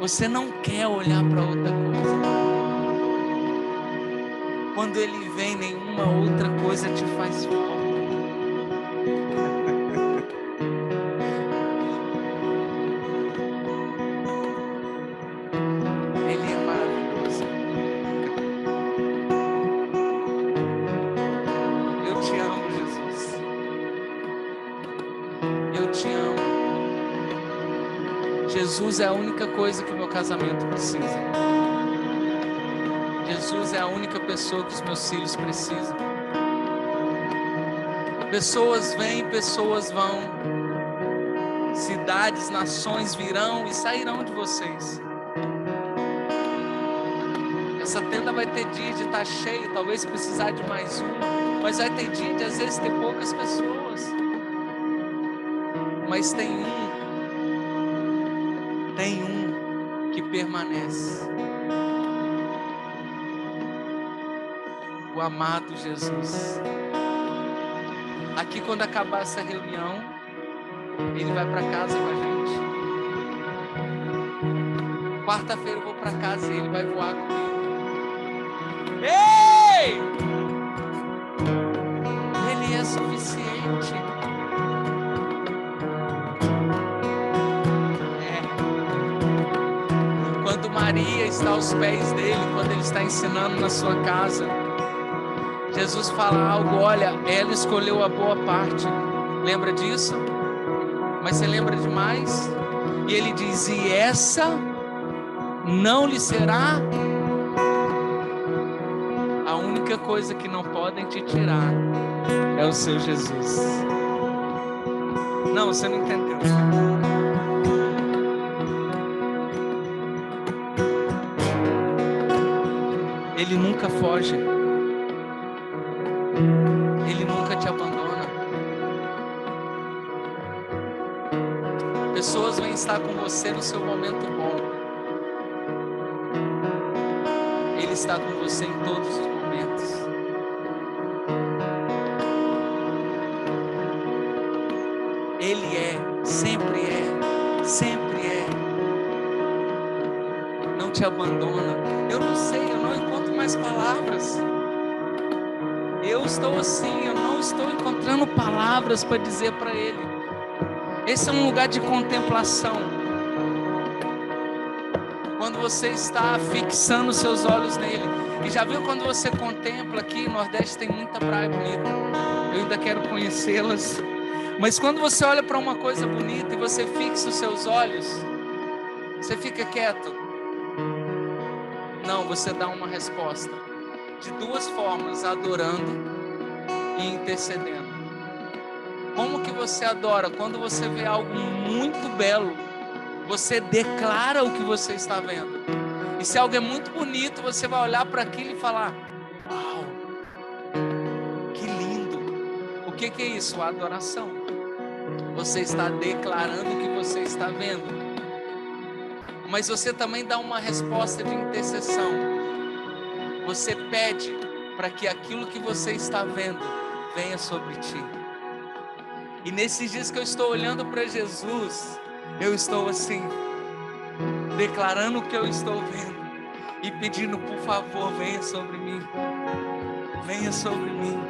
Speaker 1: Você não quer olhar para outra coisa. Quando Ele vem, nenhuma outra coisa te faz falta. É a única coisa que meu casamento precisa. Jesus é a única pessoa que os meus filhos precisam. Pessoas vêm, pessoas vão. Cidades, nações virão e sairão de vocês. Essa tenda vai ter dia de estar tá cheia, talvez precisar de mais uma, mas vai ter dia de às vezes ter poucas pessoas. Mas tem um, permanece. o amado Jesus. Aqui, quando acabar essa reunião, ele vai para casa com a gente. Quarta-feira eu vou para casa e ele vai voar comigo. Está aos pés dele, quando ele está ensinando na sua casa, Jesus fala algo, olha, ela escolheu a boa parte. Lembra disso? Mas você lembra de mais? E ele diz: E essa não lhe será a única coisa que não podem te tirar é o seu Jesus. Não, você não entendeu. Foge. Ele nunca te abandona. Pessoas vão estar com você no seu momento bom. Ele está com você em todos os momentos. Ele é, sempre é, sempre é. Não te abandona. Eu não sei, eu não encontro mais palavras eu estou assim, eu não estou encontrando palavras para dizer para Ele. Esse é um lugar de contemplação. Quando você está fixando seus olhos nele. E já viu quando você contempla aqui, no Nordeste tem muita praia bonita. Eu ainda quero conhecê-las. Mas quando você olha para uma coisa bonita e você fixa os seus olhos, você fica quieto. Não, você dá uma resposta de duas formas, adorando e intercedendo. Como que você adora? Quando você vê algo muito belo, você declara o que você está vendo. E se algo é muito bonito, você vai olhar para aquilo e falar: Uau, que lindo! O que, que é isso? A adoração. Você está declarando o que você está vendo. Mas você também dá uma resposta de intercessão. Você pede para que aquilo que você está vendo venha sobre ti. E nesses dias que eu estou olhando para Jesus, eu estou assim, declarando o que eu estou vendo e pedindo, por favor, venha sobre mim. Venha sobre mim.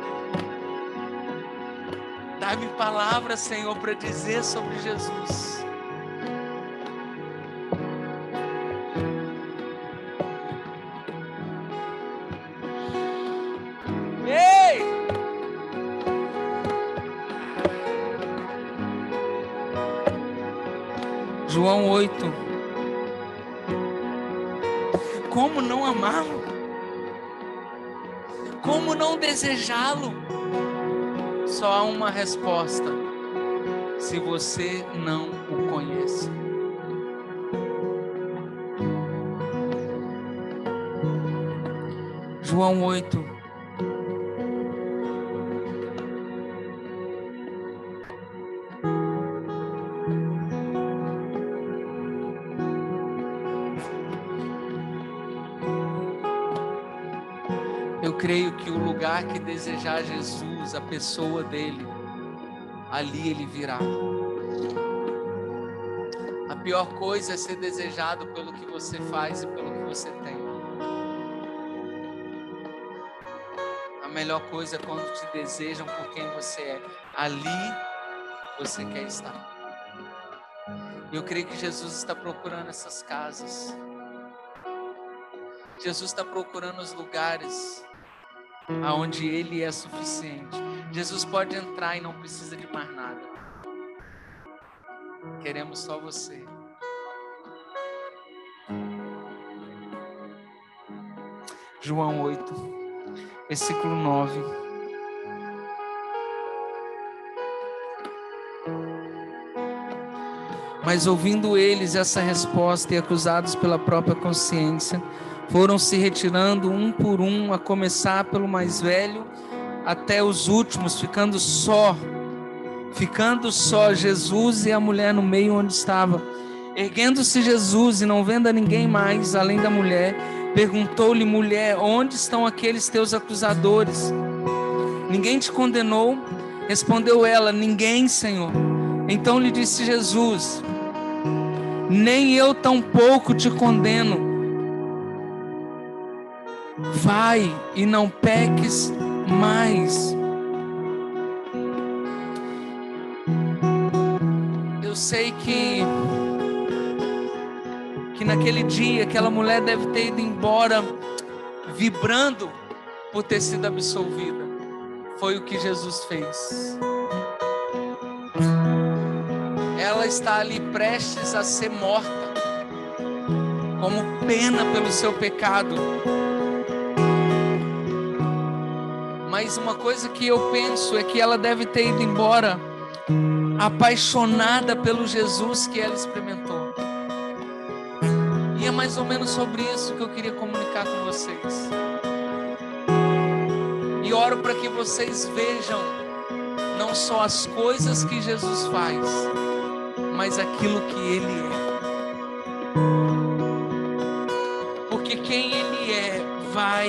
Speaker 1: Dá-me palavras, Senhor, para dizer sobre Jesus. João 8 como não amá-lo? Como não desejá-lo? Só há uma resposta: se você não o conhece. João 8, lugar que desejar Jesus, a pessoa dele, ali ele virá. A pior coisa é ser desejado pelo que você faz e pelo que você tem. A melhor coisa é quando te desejam por quem você é. Ali você quer estar. Eu creio que Jesus está procurando essas casas. Jesus está procurando os lugares aonde Ele é suficiente. Jesus pode entrar e não precisa de mais nada. Queremos só você. João 8, versículo 9. Mas ouvindo eles essa resposta e acusados pela própria consciência, foram se retirando um por um, a começar pelo mais velho até os últimos, ficando só, ficando só Jesus e a mulher no meio onde estava. Erguendo-se Jesus e não vendo a ninguém mais além da mulher, perguntou-lhe: mulher, onde estão aqueles teus acusadores? Ninguém te condenou? Respondeu ela: Ninguém, Senhor. Então lhe disse Jesus: Nem eu tampouco te condeno Vai e não peques mais. Eu sei que que naquele dia aquela mulher deve ter ido embora vibrando por ter sido absolvida. Foi o que Jesus fez. Ela está ali prestes a ser morta, como pena pelo seu pecado. Mas uma coisa que eu penso é que ela deve ter ido embora apaixonada pelo Jesus que ela experimentou. E é mais ou menos sobre isso que eu queria comunicar com vocês. E oro para que vocês vejam não só as coisas que Jesus faz, mas aquilo que Ele é. Porque quem Ele é vai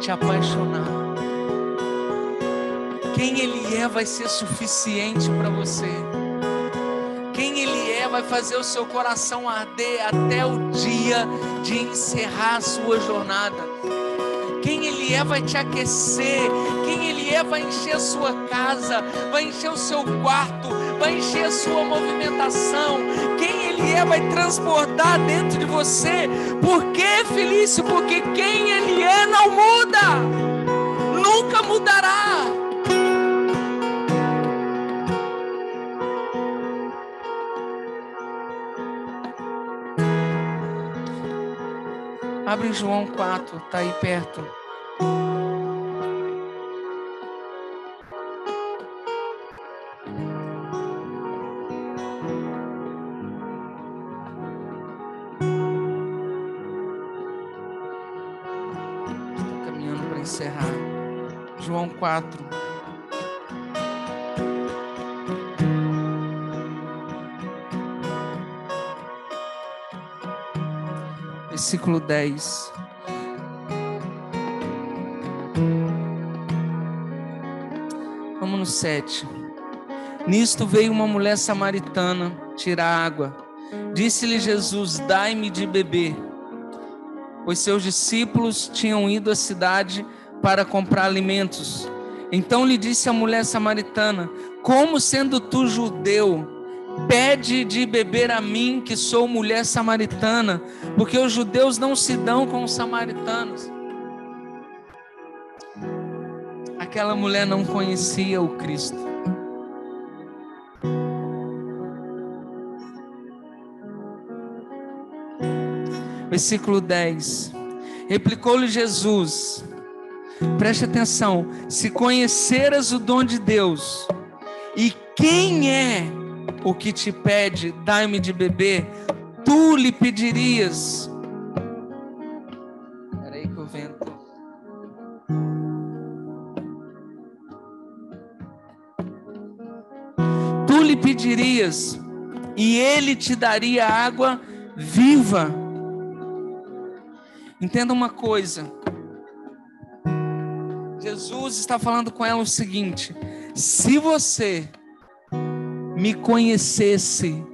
Speaker 1: te apaixonar. Quem Ele é vai ser suficiente para você. Quem Ele é vai fazer o seu coração arder até o dia de encerrar a sua jornada. Quem Ele é vai te aquecer. Quem Ele é vai encher a sua casa, vai encher o seu quarto, vai encher a sua movimentação. Quem Ele é vai transportar dentro de você. Por que, Felício? Porque quem Ele é não muda, nunca mudará. Abre João 4, tá aí perto. Estou caminhando para encerrar. João 4. 10. Vamos no 7. Nisto veio uma mulher samaritana tirar água. Disse-lhe Jesus: Dai-me de beber. Pois seus discípulos tinham ido à cidade para comprar alimentos. Então lhe disse a mulher samaritana: Como sendo tu judeu, pede de beber a mim, que sou mulher samaritana, porque os judeus não se dão com os samaritanos. Aquela mulher não conhecia o Cristo. Versículo 10. Replicou-lhe Jesus: Preste atenção, se conheceras o dom de Deus, e quem é o que te pede, dai-me de beber, tu lhe pedirias. Peraí que eu vento. Tu lhe pedirias, e ele te daria água viva. Entenda uma coisa. Jesus está falando com ela o seguinte: se você me conhecesse,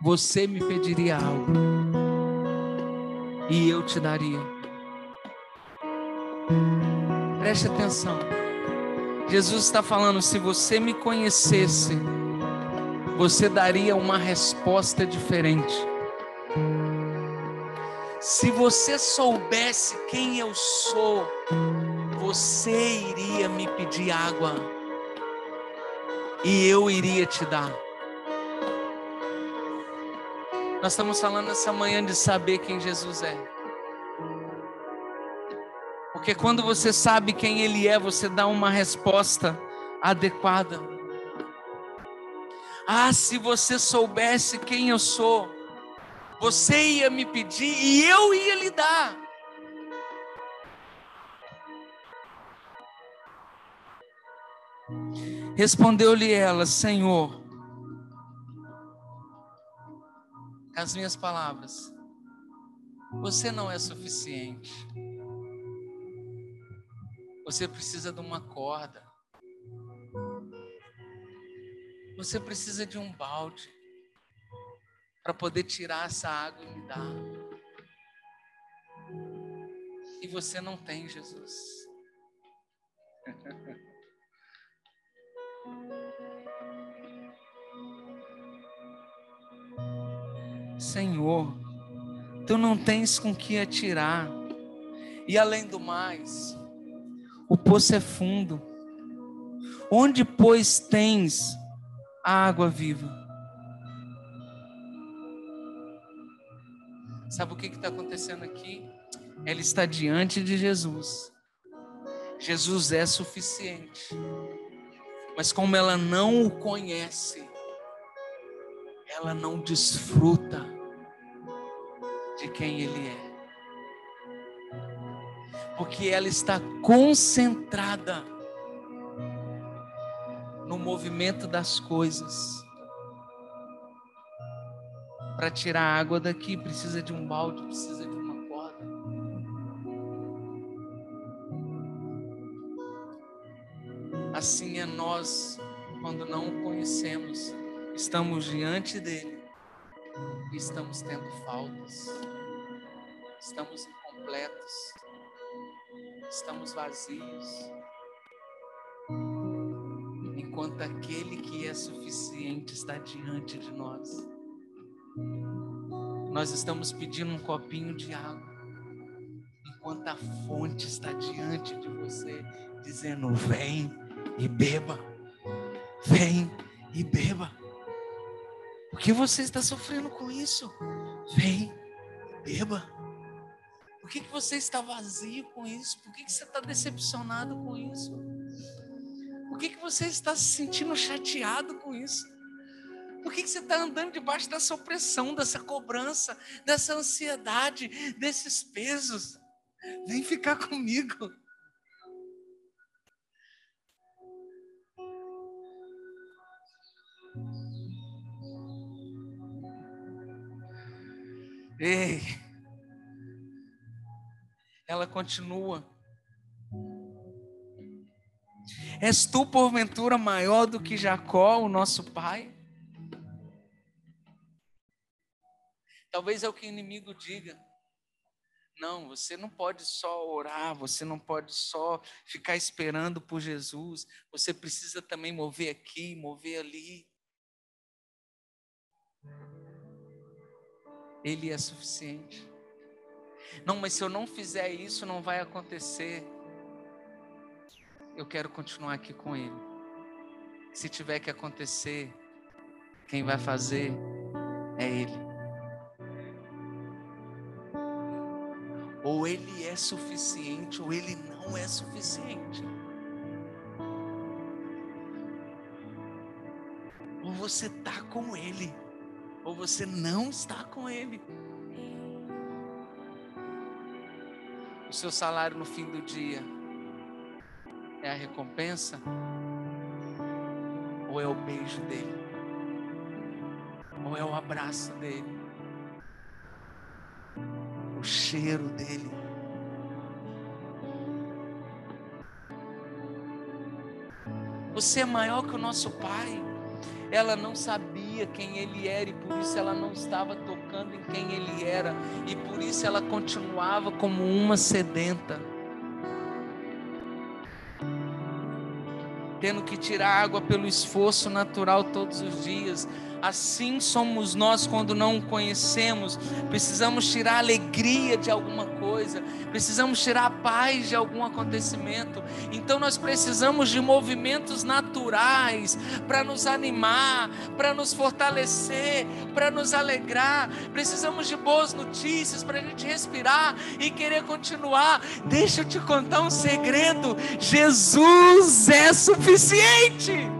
Speaker 1: você me pediria algo e eu te daria. Preste atenção. Jesus está falando: se você me conhecesse, você daria uma resposta diferente. Se você soubesse quem eu sou, você iria me pedir água e eu iria te dar. Nós estamos falando essa manhã de saber quem Jesus é. Porque quando você sabe quem Ele é, você dá uma resposta adequada. Ah, se você soubesse quem eu sou, você ia me pedir e eu ia lhe dar. Respondeu-lhe ela: Senhor, as minhas palavras, você não é suficiente. Você precisa de uma corda. Você precisa de um balde para poder tirar essa água e me dar. E você não tem, Jesus. Senhor, tu não tens com que atirar. E além do mais, o poço é fundo. Onde, pois, tens a água viva? Sabe o que está acontecendo aqui? Ela está diante de Jesus. Jesus é suficiente. Mas como ela não o conhece, ela não desfruta de quem ele é. Porque ela está concentrada no movimento das coisas para tirar a água daqui, precisa de um balde, precisa de uma corda. Assim é nós, quando não o conhecemos, estamos diante dele. E estamos tendo faltas, estamos incompletos, estamos vazios. Enquanto aquele que é suficiente está diante de nós nós estamos pedindo um copinho de água, enquanto a fonte está diante de você, dizendo: Vem e beba, vem e beba. Por que você está sofrendo com isso? Vem beba. Por que, que você está vazio com isso? Por que, que você está decepcionado com isso? Por que, que você está se sentindo chateado com isso? Por que, que você está andando debaixo dessa opressão, dessa cobrança, dessa ansiedade, desses pesos? Vem ficar comigo. Ei, ela continua. És tu, porventura, maior do que Jacó, o nosso pai? Talvez é o que o inimigo diga. Não, você não pode só orar, você não pode só ficar esperando por Jesus, você precisa também mover aqui, mover ali. Ele é suficiente. Não, mas se eu não fizer isso, não vai acontecer. Eu quero continuar aqui com Ele. Se tiver que acontecer, quem vai fazer é Ele. Ou Ele é suficiente, ou Ele não é suficiente. Ou você está com Ele ou você não está com Ele. O seu salário no fim do dia é a recompensa ou é o beijo dele? Ou é o abraço dele? O cheiro dele? Você é maior que o nosso Pai. Ela não sabia quem ele era e por isso ela não estava tocando em quem ele era e por isso ela continuava como uma sedenta. Tendo que tirar água pelo esforço natural todos os dias, Assim somos nós quando não conhecemos. Precisamos tirar a alegria de alguma coisa, precisamos tirar a paz de algum acontecimento. Então nós precisamos de movimentos naturais para nos animar, para nos fortalecer, para nos alegrar. Precisamos de boas notícias para a gente respirar e querer continuar. Deixa eu te contar um segredo: Jesus é suficiente.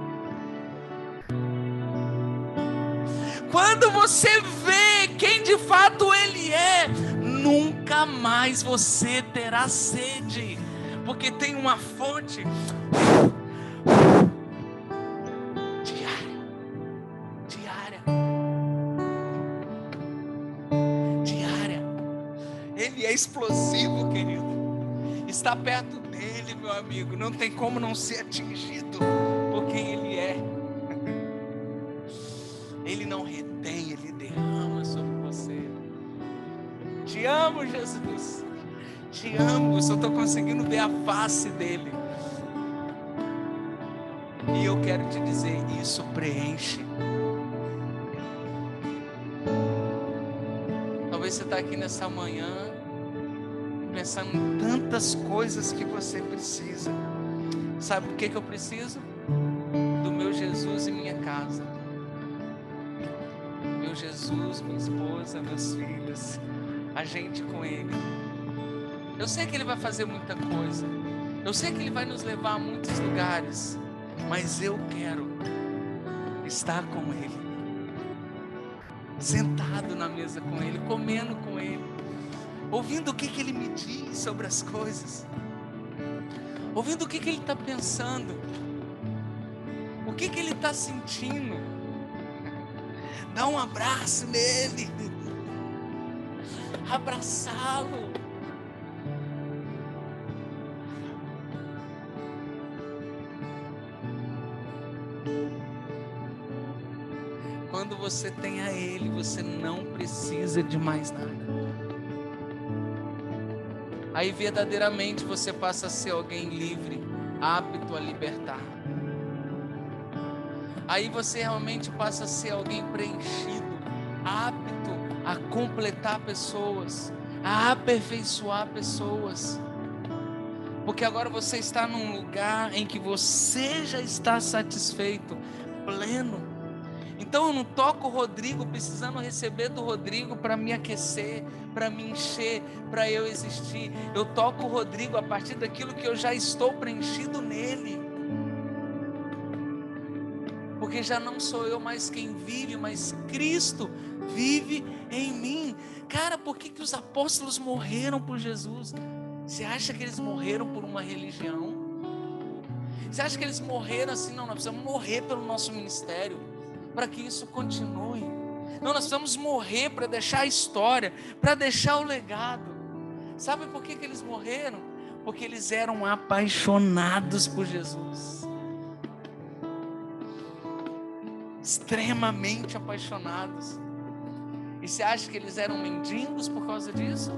Speaker 1: Quando você vê quem de fato Ele é, nunca mais você terá sede, porque tem uma fonte diária, diária, diária. Ele é explosivo, querido. Está perto dele, meu amigo. Não tem como não ser atingido conseguindo ver a face dele. E eu quero te dizer: isso preenche. Talvez você está aqui nessa manhã pensando em tantas coisas que você precisa. Sabe o que, que eu preciso? Do meu Jesus e minha casa. Jesus, minha esposa, meus filhos, a gente com Ele. Eu sei que Ele vai fazer muita coisa, eu sei que Ele vai nos levar a muitos lugares, mas eu quero estar com Ele, sentado na mesa com Ele, comendo com Ele, ouvindo o que, que Ele me diz sobre as coisas, ouvindo o que, que Ele está pensando, o que, que Ele está sentindo. Dá um abraço nele. Abraçá-lo. Você tem a Ele, você não precisa de mais nada. Aí verdadeiramente você passa a ser alguém livre, apto a libertar aí você realmente passa a ser alguém preenchido, apto a completar pessoas, a aperfeiçoar pessoas. Porque agora você está num lugar em que você já está satisfeito, pleno. Então eu não toco o Rodrigo precisando receber do Rodrigo para me aquecer, para me encher, para eu existir. Eu toco o Rodrigo a partir daquilo que eu já estou preenchido nele porque já não sou eu mais quem vive, mas Cristo vive em mim. Cara, por que, que os apóstolos morreram por Jesus? Você acha que eles morreram por uma religião? Você acha que eles morreram assim? Não, nós precisamos morrer pelo nosso ministério, para que isso continue. Não, nós precisamos morrer para deixar a história, para deixar o legado. Sabe por que, que eles morreram? Porque eles eram apaixonados por Jesus. Extremamente apaixonados. E você acha que eles eram mendigos por causa disso?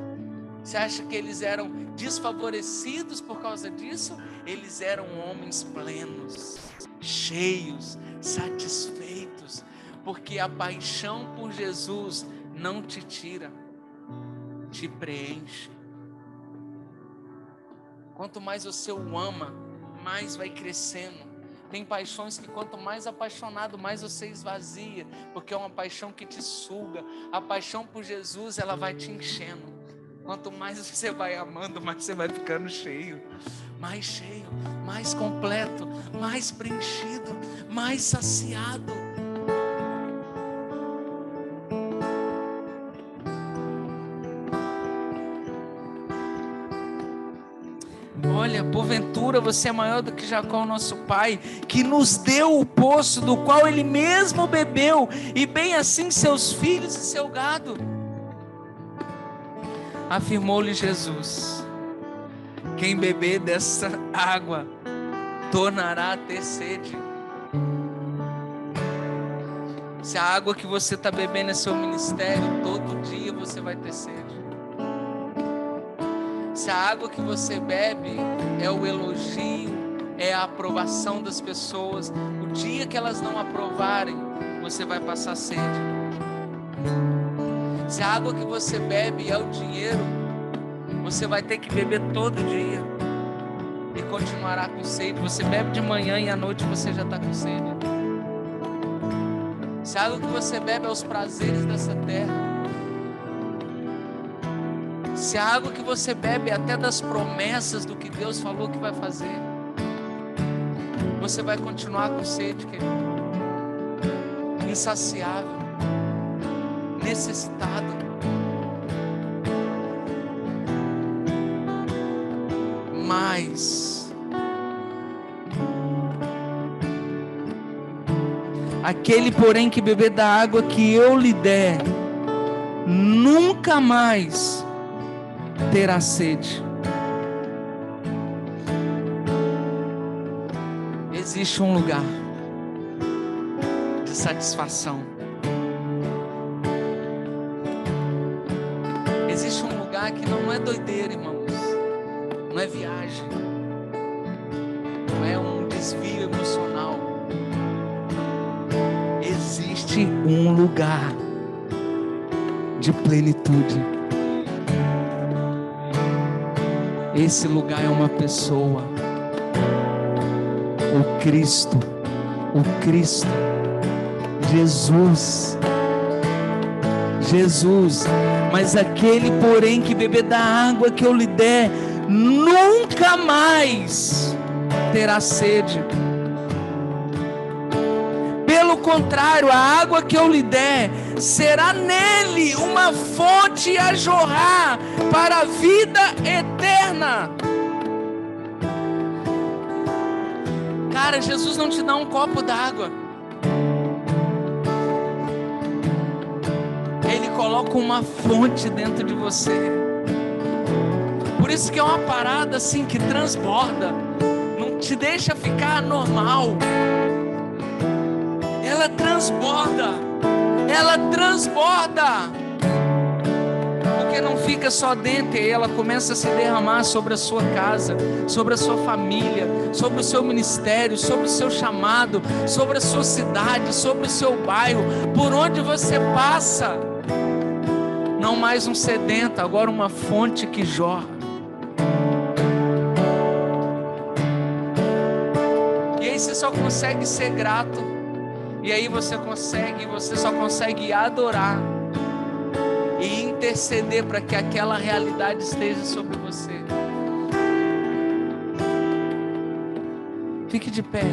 Speaker 1: Você acha que eles eram desfavorecidos por causa disso? Eles eram homens plenos, cheios, satisfeitos, porque a paixão por Jesus não te tira, te preenche. Quanto mais você o ama, mais vai crescendo. Tem paixões que quanto mais apaixonado, mais você esvazia, porque é uma paixão que te suga. A paixão por Jesus, ela vai te enchendo. Quanto mais você vai amando, mais você vai ficando cheio. Mais cheio, mais completo, mais preenchido, mais saciado. Olha, porventura você é maior do que Jacó, nosso pai, que nos deu o poço do qual ele mesmo bebeu, e bem assim seus filhos e seu gado. Afirmou-lhe Jesus: Quem beber dessa água tornará a ter sede. Se a água que você está bebendo é seu ministério, todo dia você vai ter sede. Se a água que você bebe é o elogio, é a aprovação das pessoas, o dia que elas não aprovarem, você vai passar sede. Se a água que você bebe é o dinheiro, você vai ter que beber todo dia e continuará com sede. Você bebe de manhã e à noite você já está com sede. Se a água que você bebe é os prazeres dessa terra, se a água que você bebe é até das promessas do que Deus falou que vai fazer, você vai continuar com sede, querido, insaciável, necessitado. Mas aquele, porém, que beber da água que eu lhe der, nunca mais terá sede. Existe um lugar de satisfação. Existe um lugar que não é doideira, irmãos. Não é viagem. Não é um desvio emocional. Existe um lugar de plenitude. Esse lugar é uma pessoa. O Cristo. O Cristo. Jesus. Jesus. Mas aquele, porém, que beber da água que eu lhe der, nunca mais terá sede. Pelo contrário, a água que eu lhe der será nele uma fonte a jorrar para a vida eterna. Cara, Jesus não te dá um copo d'água. Ele coloca uma fonte dentro de você. Por isso que é uma parada assim que transborda, não te deixa ficar normal. Ela transborda ela transborda. Porque não fica só dentro, ela começa a se derramar sobre a sua casa, sobre a sua família, sobre o seu ministério, sobre o seu chamado, sobre a sua cidade, sobre o seu bairro, por onde você passa. Não mais um sedento, agora uma fonte que jorra. E você só consegue ser grato e aí você consegue, você só consegue adorar e interceder para que aquela realidade esteja sobre você. Fique de pé.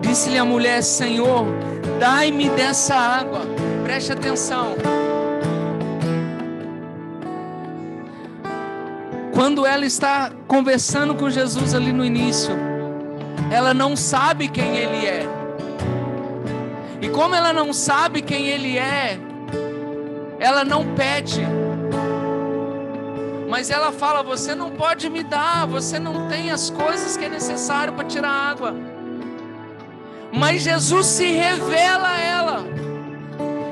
Speaker 1: Disse-lhe a mulher: Senhor, Dai-me dessa água. Preste atenção. Quando ela está conversando com Jesus ali no início, ela não sabe quem ele é. E como ela não sabe quem ele é, ela não pede. Mas ela fala: Você não pode me dar, você não tem as coisas que é necessário para tirar água. Mas Jesus se revela a ela.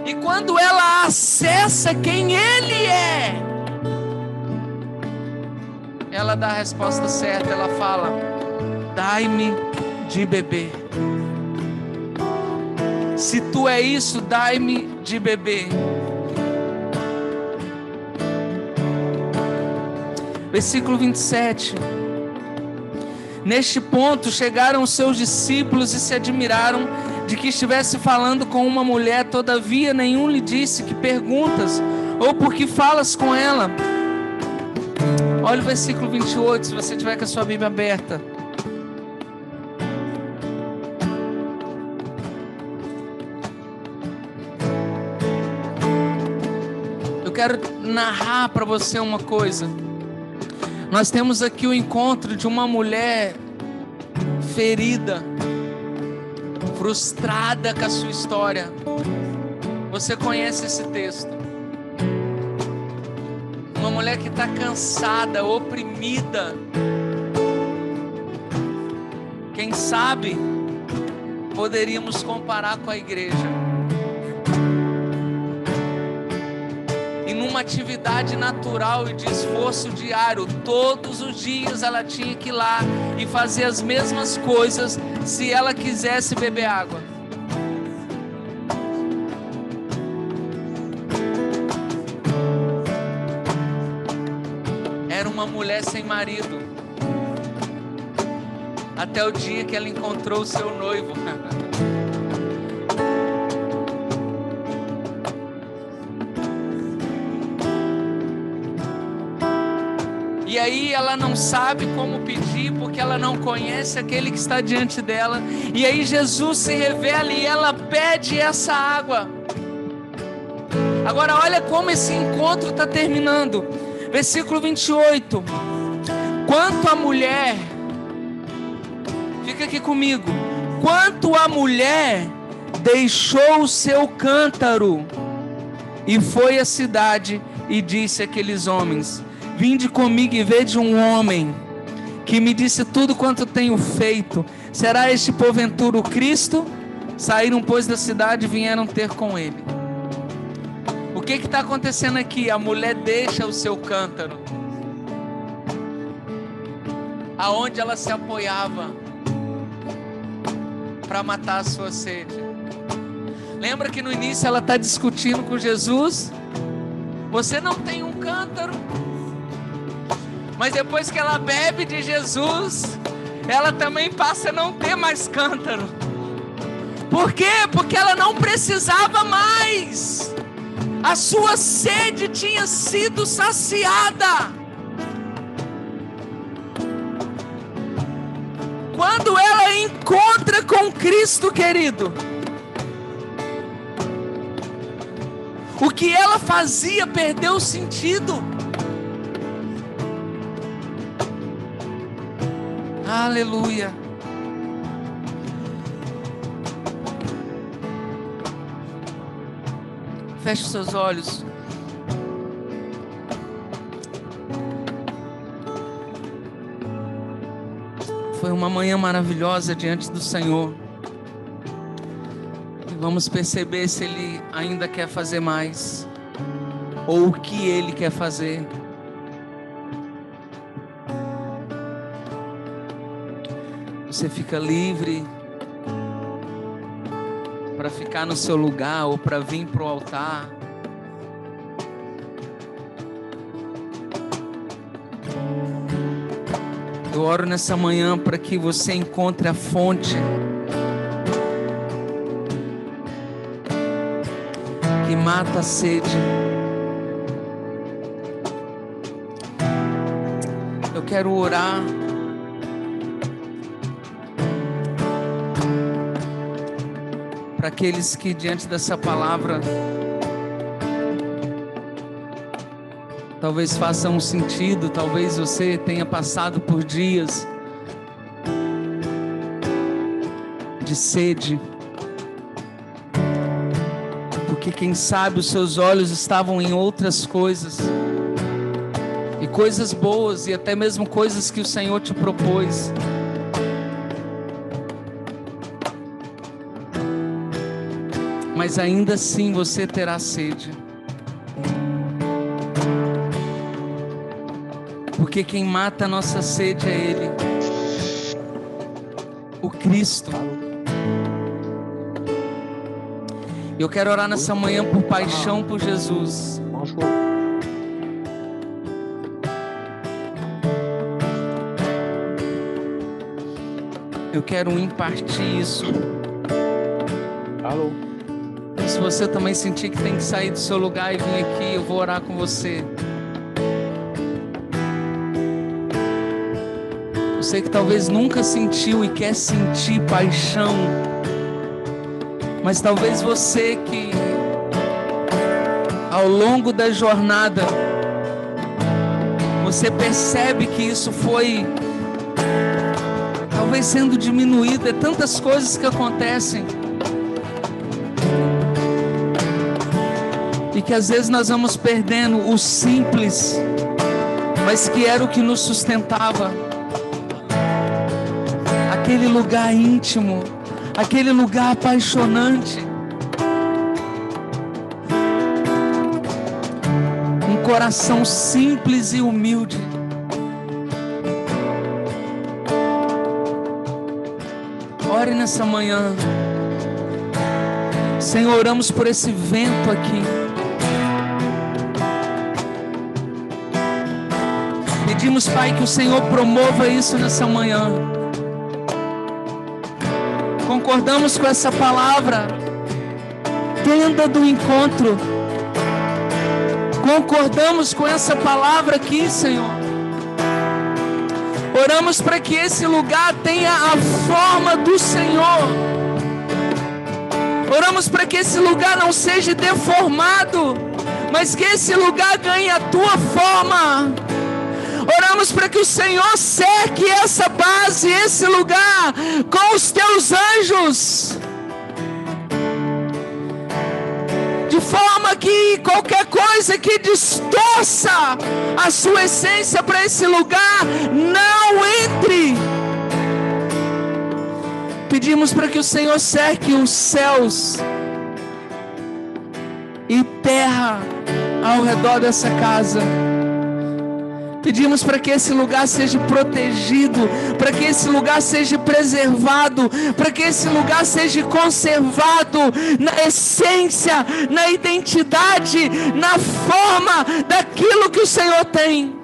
Speaker 1: E quando ela acessa quem Ele é, ela dá a resposta certa. Ela fala: Dai-me de beber. Se tu é isso, dai-me de beber. Versículo 27. Neste ponto chegaram os seus discípulos e se admiraram de que estivesse falando com uma mulher, todavia nenhum lhe disse que perguntas ou por que falas com ela. Olha o versículo 28, se você tiver com a sua Bíblia aberta. Eu quero narrar para você uma coisa. Nós temos aqui o encontro de uma mulher ferida, frustrada com a sua história. Você conhece esse texto? Uma mulher que está cansada, oprimida. Quem sabe poderíamos comparar com a igreja. uma atividade natural e de esforço diário. Todos os dias ela tinha que ir lá e fazer as mesmas coisas se ela quisesse beber água. Uma mulher sem marido. Até o dia que ela encontrou o seu noivo. E aí ela não sabe como pedir, porque ela não conhece aquele que está diante dela. E aí Jesus se revela e ela pede essa água. Agora olha como esse encontro está terminando. Versículo 28. Quanto a mulher, fica aqui comigo. Quanto a mulher deixou o seu cântaro e foi à cidade e disse àqueles homens: Vinde comigo e vede um homem que me disse tudo quanto tenho feito. Será este porventura o Cristo? Saíram, pois, da cidade e vieram ter com ele. Que está acontecendo aqui? A mulher deixa o seu cântaro, aonde ela se apoiava para matar a sua sede. Lembra que no início ela está discutindo com Jesus? Você não tem um cântaro? Mas depois que ela bebe de Jesus, ela também passa a não ter mais cântaro. Por quê? Porque ela não precisava mais. A sua sede tinha sido saciada. Quando ela encontra com Cristo, querido, o que ela fazia perdeu o sentido. Aleluia. Feche seus olhos. Foi uma manhã maravilhosa diante do Senhor. Vamos perceber se Ele ainda quer fazer mais, ou o que Ele quer fazer. Você fica livre para ficar no seu lugar ou para vir para o altar. Eu oro nessa manhã para que você encontre a fonte que mata a sede. Eu quero orar. Para aqueles que diante dessa palavra talvez faça um sentido, talvez você tenha passado por dias de sede. Porque quem sabe os seus olhos estavam em outras coisas. E coisas boas e até mesmo coisas que o Senhor te propôs. Mas ainda assim você terá sede. Porque quem mata a nossa sede é Ele, o Cristo. Eu quero orar nessa manhã por paixão por Jesus. Eu quero impartir isso. Se você também sentir que tem que sair do seu lugar e vir aqui, eu vou orar com você. Você que talvez nunca sentiu e quer sentir paixão, mas talvez você que ao longo da jornada você percebe que isso foi talvez sendo diminuído, é tantas coisas que acontecem. E que às vezes nós vamos perdendo o simples, mas que era o que nos sustentava aquele lugar íntimo, aquele lugar apaixonante. Um coração simples e humilde. Ore nessa manhã. Senhor, oramos por esse vento aqui. Pedimos, Pai, que o Senhor promova isso nessa manhã concordamos com essa palavra. Tenda do encontro. Concordamos com essa palavra aqui, Senhor. Oramos para que esse lugar tenha a forma do Senhor. Oramos para que esse lugar não seja deformado, mas que esse lugar ganhe a tua forma. Oramos para que o Senhor cerque essa base, esse lugar, com os teus anjos. De forma que qualquer coisa que distorça a sua essência para esse lugar não entre. Pedimos para que o Senhor cerque os céus e terra ao redor dessa casa. Pedimos para que esse lugar seja protegido, para que esse lugar seja preservado, para que esse lugar seja conservado na essência, na identidade, na forma daquilo que o Senhor tem.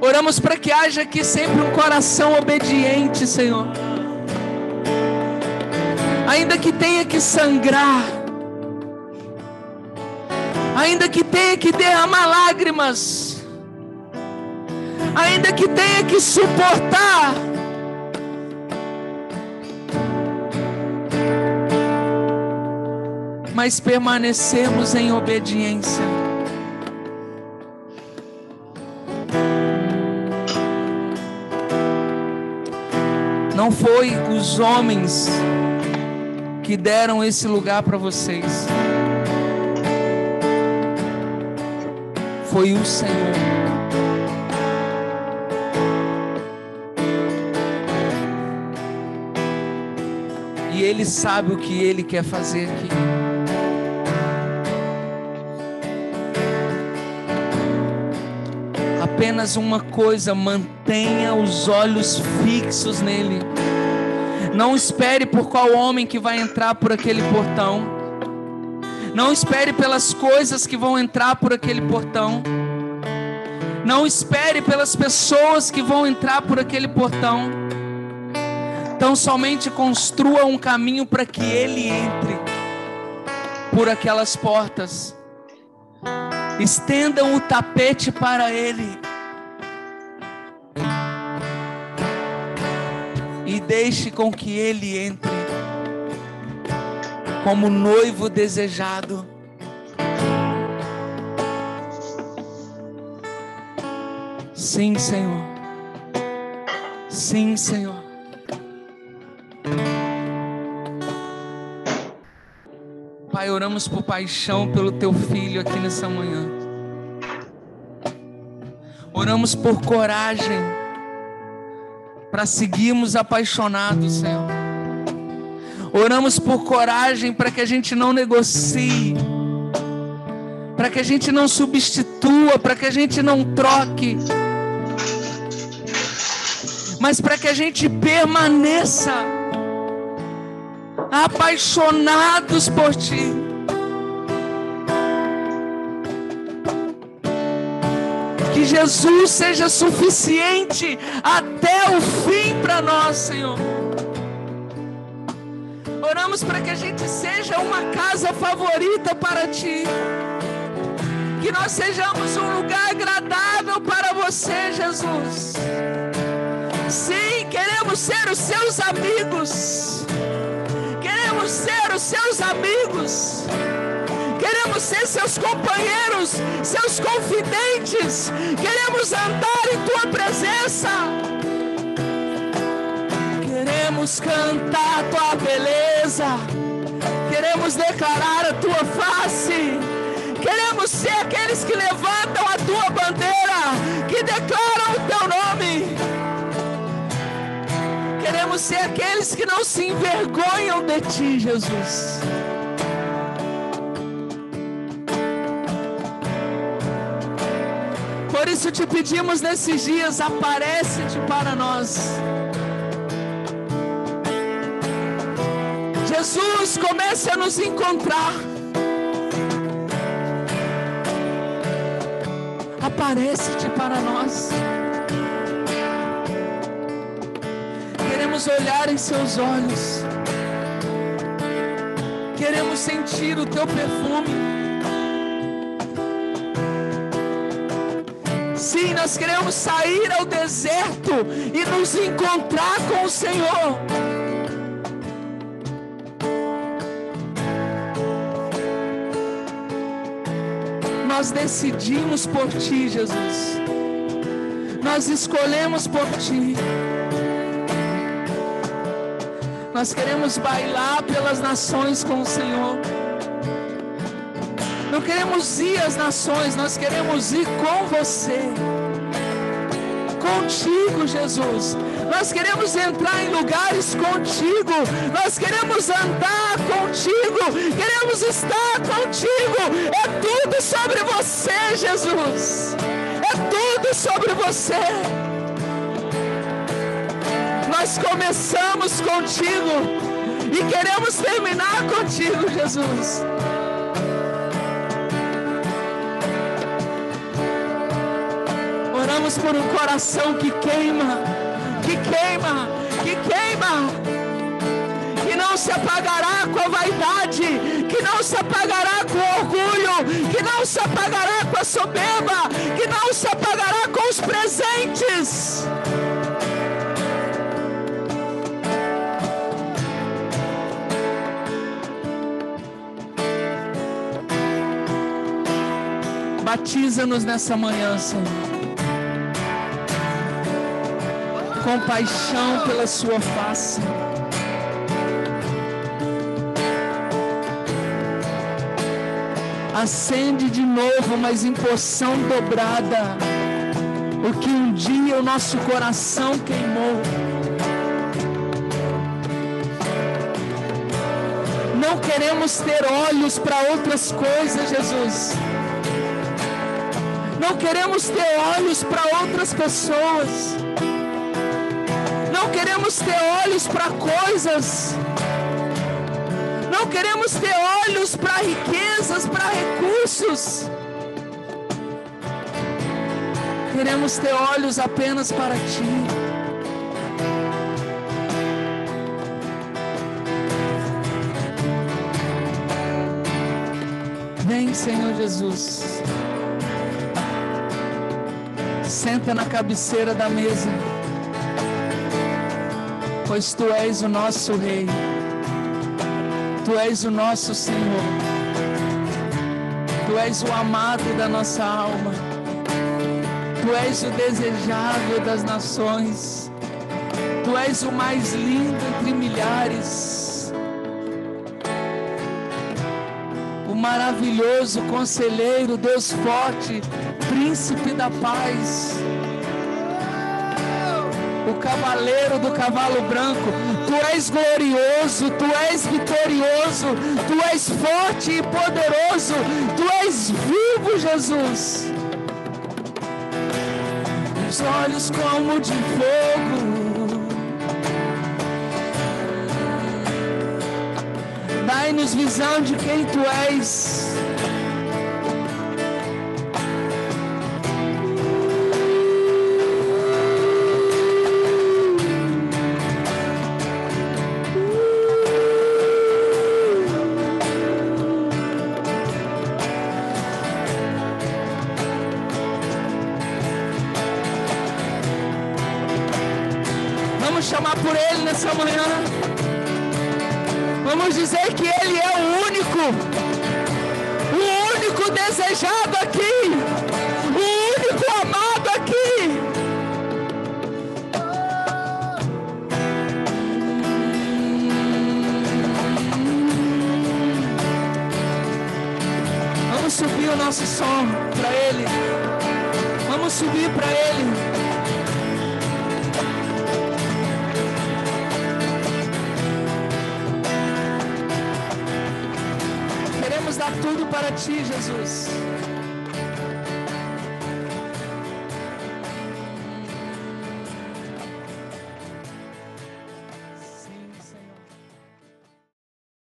Speaker 1: Oramos para que haja aqui sempre um coração obediente, Senhor. Ainda que tenha que sangrar, ainda que tenha que derramar lágrimas, ainda que tenha que suportar. Mas permanecemos em obediência. Não foi os homens que deram esse lugar para vocês. Foi o Senhor. E Ele sabe o que Ele quer fazer aqui. Apenas uma coisa, mantenha os olhos fixos nele. Não espere por qual homem que vai entrar por aquele portão. Não espere pelas coisas que vão entrar por aquele portão. Não espere pelas pessoas que vão entrar por aquele portão. Então somente construa um caminho para que ele entre por aquelas portas. Estendam o tapete para ele. E deixe com que Ele entre como noivo desejado. Sim, Senhor. Sim, Senhor. Pai, oramos por paixão pelo teu filho aqui nessa manhã. Oramos por coragem para seguirmos apaixonados, Senhor. Oramos por coragem para que a gente não negocie, para que a gente não substitua, para que a gente não troque, mas para que a gente permaneça apaixonados por Ti. Que Jesus seja suficiente até o fim para nós, Senhor. Oramos para que a gente seja uma casa favorita para Ti. Que nós sejamos um lugar agradável para você, Jesus. Sim, queremos ser os seus amigos queremos ser os seus amigos, queremos ser seus companheiros, seus confidentes, queremos andar em tua presença, queremos cantar a tua beleza, queremos declarar a tua face, queremos ser aqueles que levantam a tua bandeira, que declaram o teu nome queremos ser aqueles que não se envergonham de ti, Jesus. Por isso te pedimos nesses dias, aparece-te para nós. Jesus, comece a nos encontrar. Aparece-te para nós. queremos olhar em seus olhos, queremos sentir o teu perfume. Sim, nós queremos sair ao deserto e nos encontrar com o Senhor. Nós decidimos por Ti, Jesus. Nós escolhemos por Ti. Nós queremos bailar pelas nações com o Senhor. Não queremos ir às nações, nós queremos ir com você. Contigo, Jesus. Nós queremos entrar em lugares contigo. Nós queremos andar contigo. Queremos estar contigo. É tudo sobre você, Jesus. É tudo sobre você nós começamos contigo e queremos terminar contigo, Jesus. Oramos por um coração que queima, que queima, que queima, que não se apagará com a vaidade, que não se apagará com o orgulho, que não se apagará com a soberba, que não se apagará com os presentes. Batiza-nos nessa manhã, Senhor. Compaixão pela sua face. Acende de novo, mas em porção dobrada, o que um dia o nosso coração queimou. Não queremos ter olhos para outras coisas, Jesus não queremos ter olhos para outras pessoas. Não queremos ter olhos para coisas. Não queremos ter olhos para riquezas, para recursos. Queremos ter olhos apenas para Ti. Vem, Senhor Jesus senta na cabeceira da mesa. Pois tu és o nosso Rei, tu és o nosso Senhor, tu és o amado da nossa alma, tu és o desejável das nações, tu és o mais lindo entre milhares. O maravilhoso conselheiro, Deus forte, príncipe da paz o cavaleiro do cavalo branco. Tu és glorioso, tu és vitorioso, tu és forte e poderoso, tu és vivo, Jesus. Os olhos como de fogo. Dai-nos visão de quem tu és.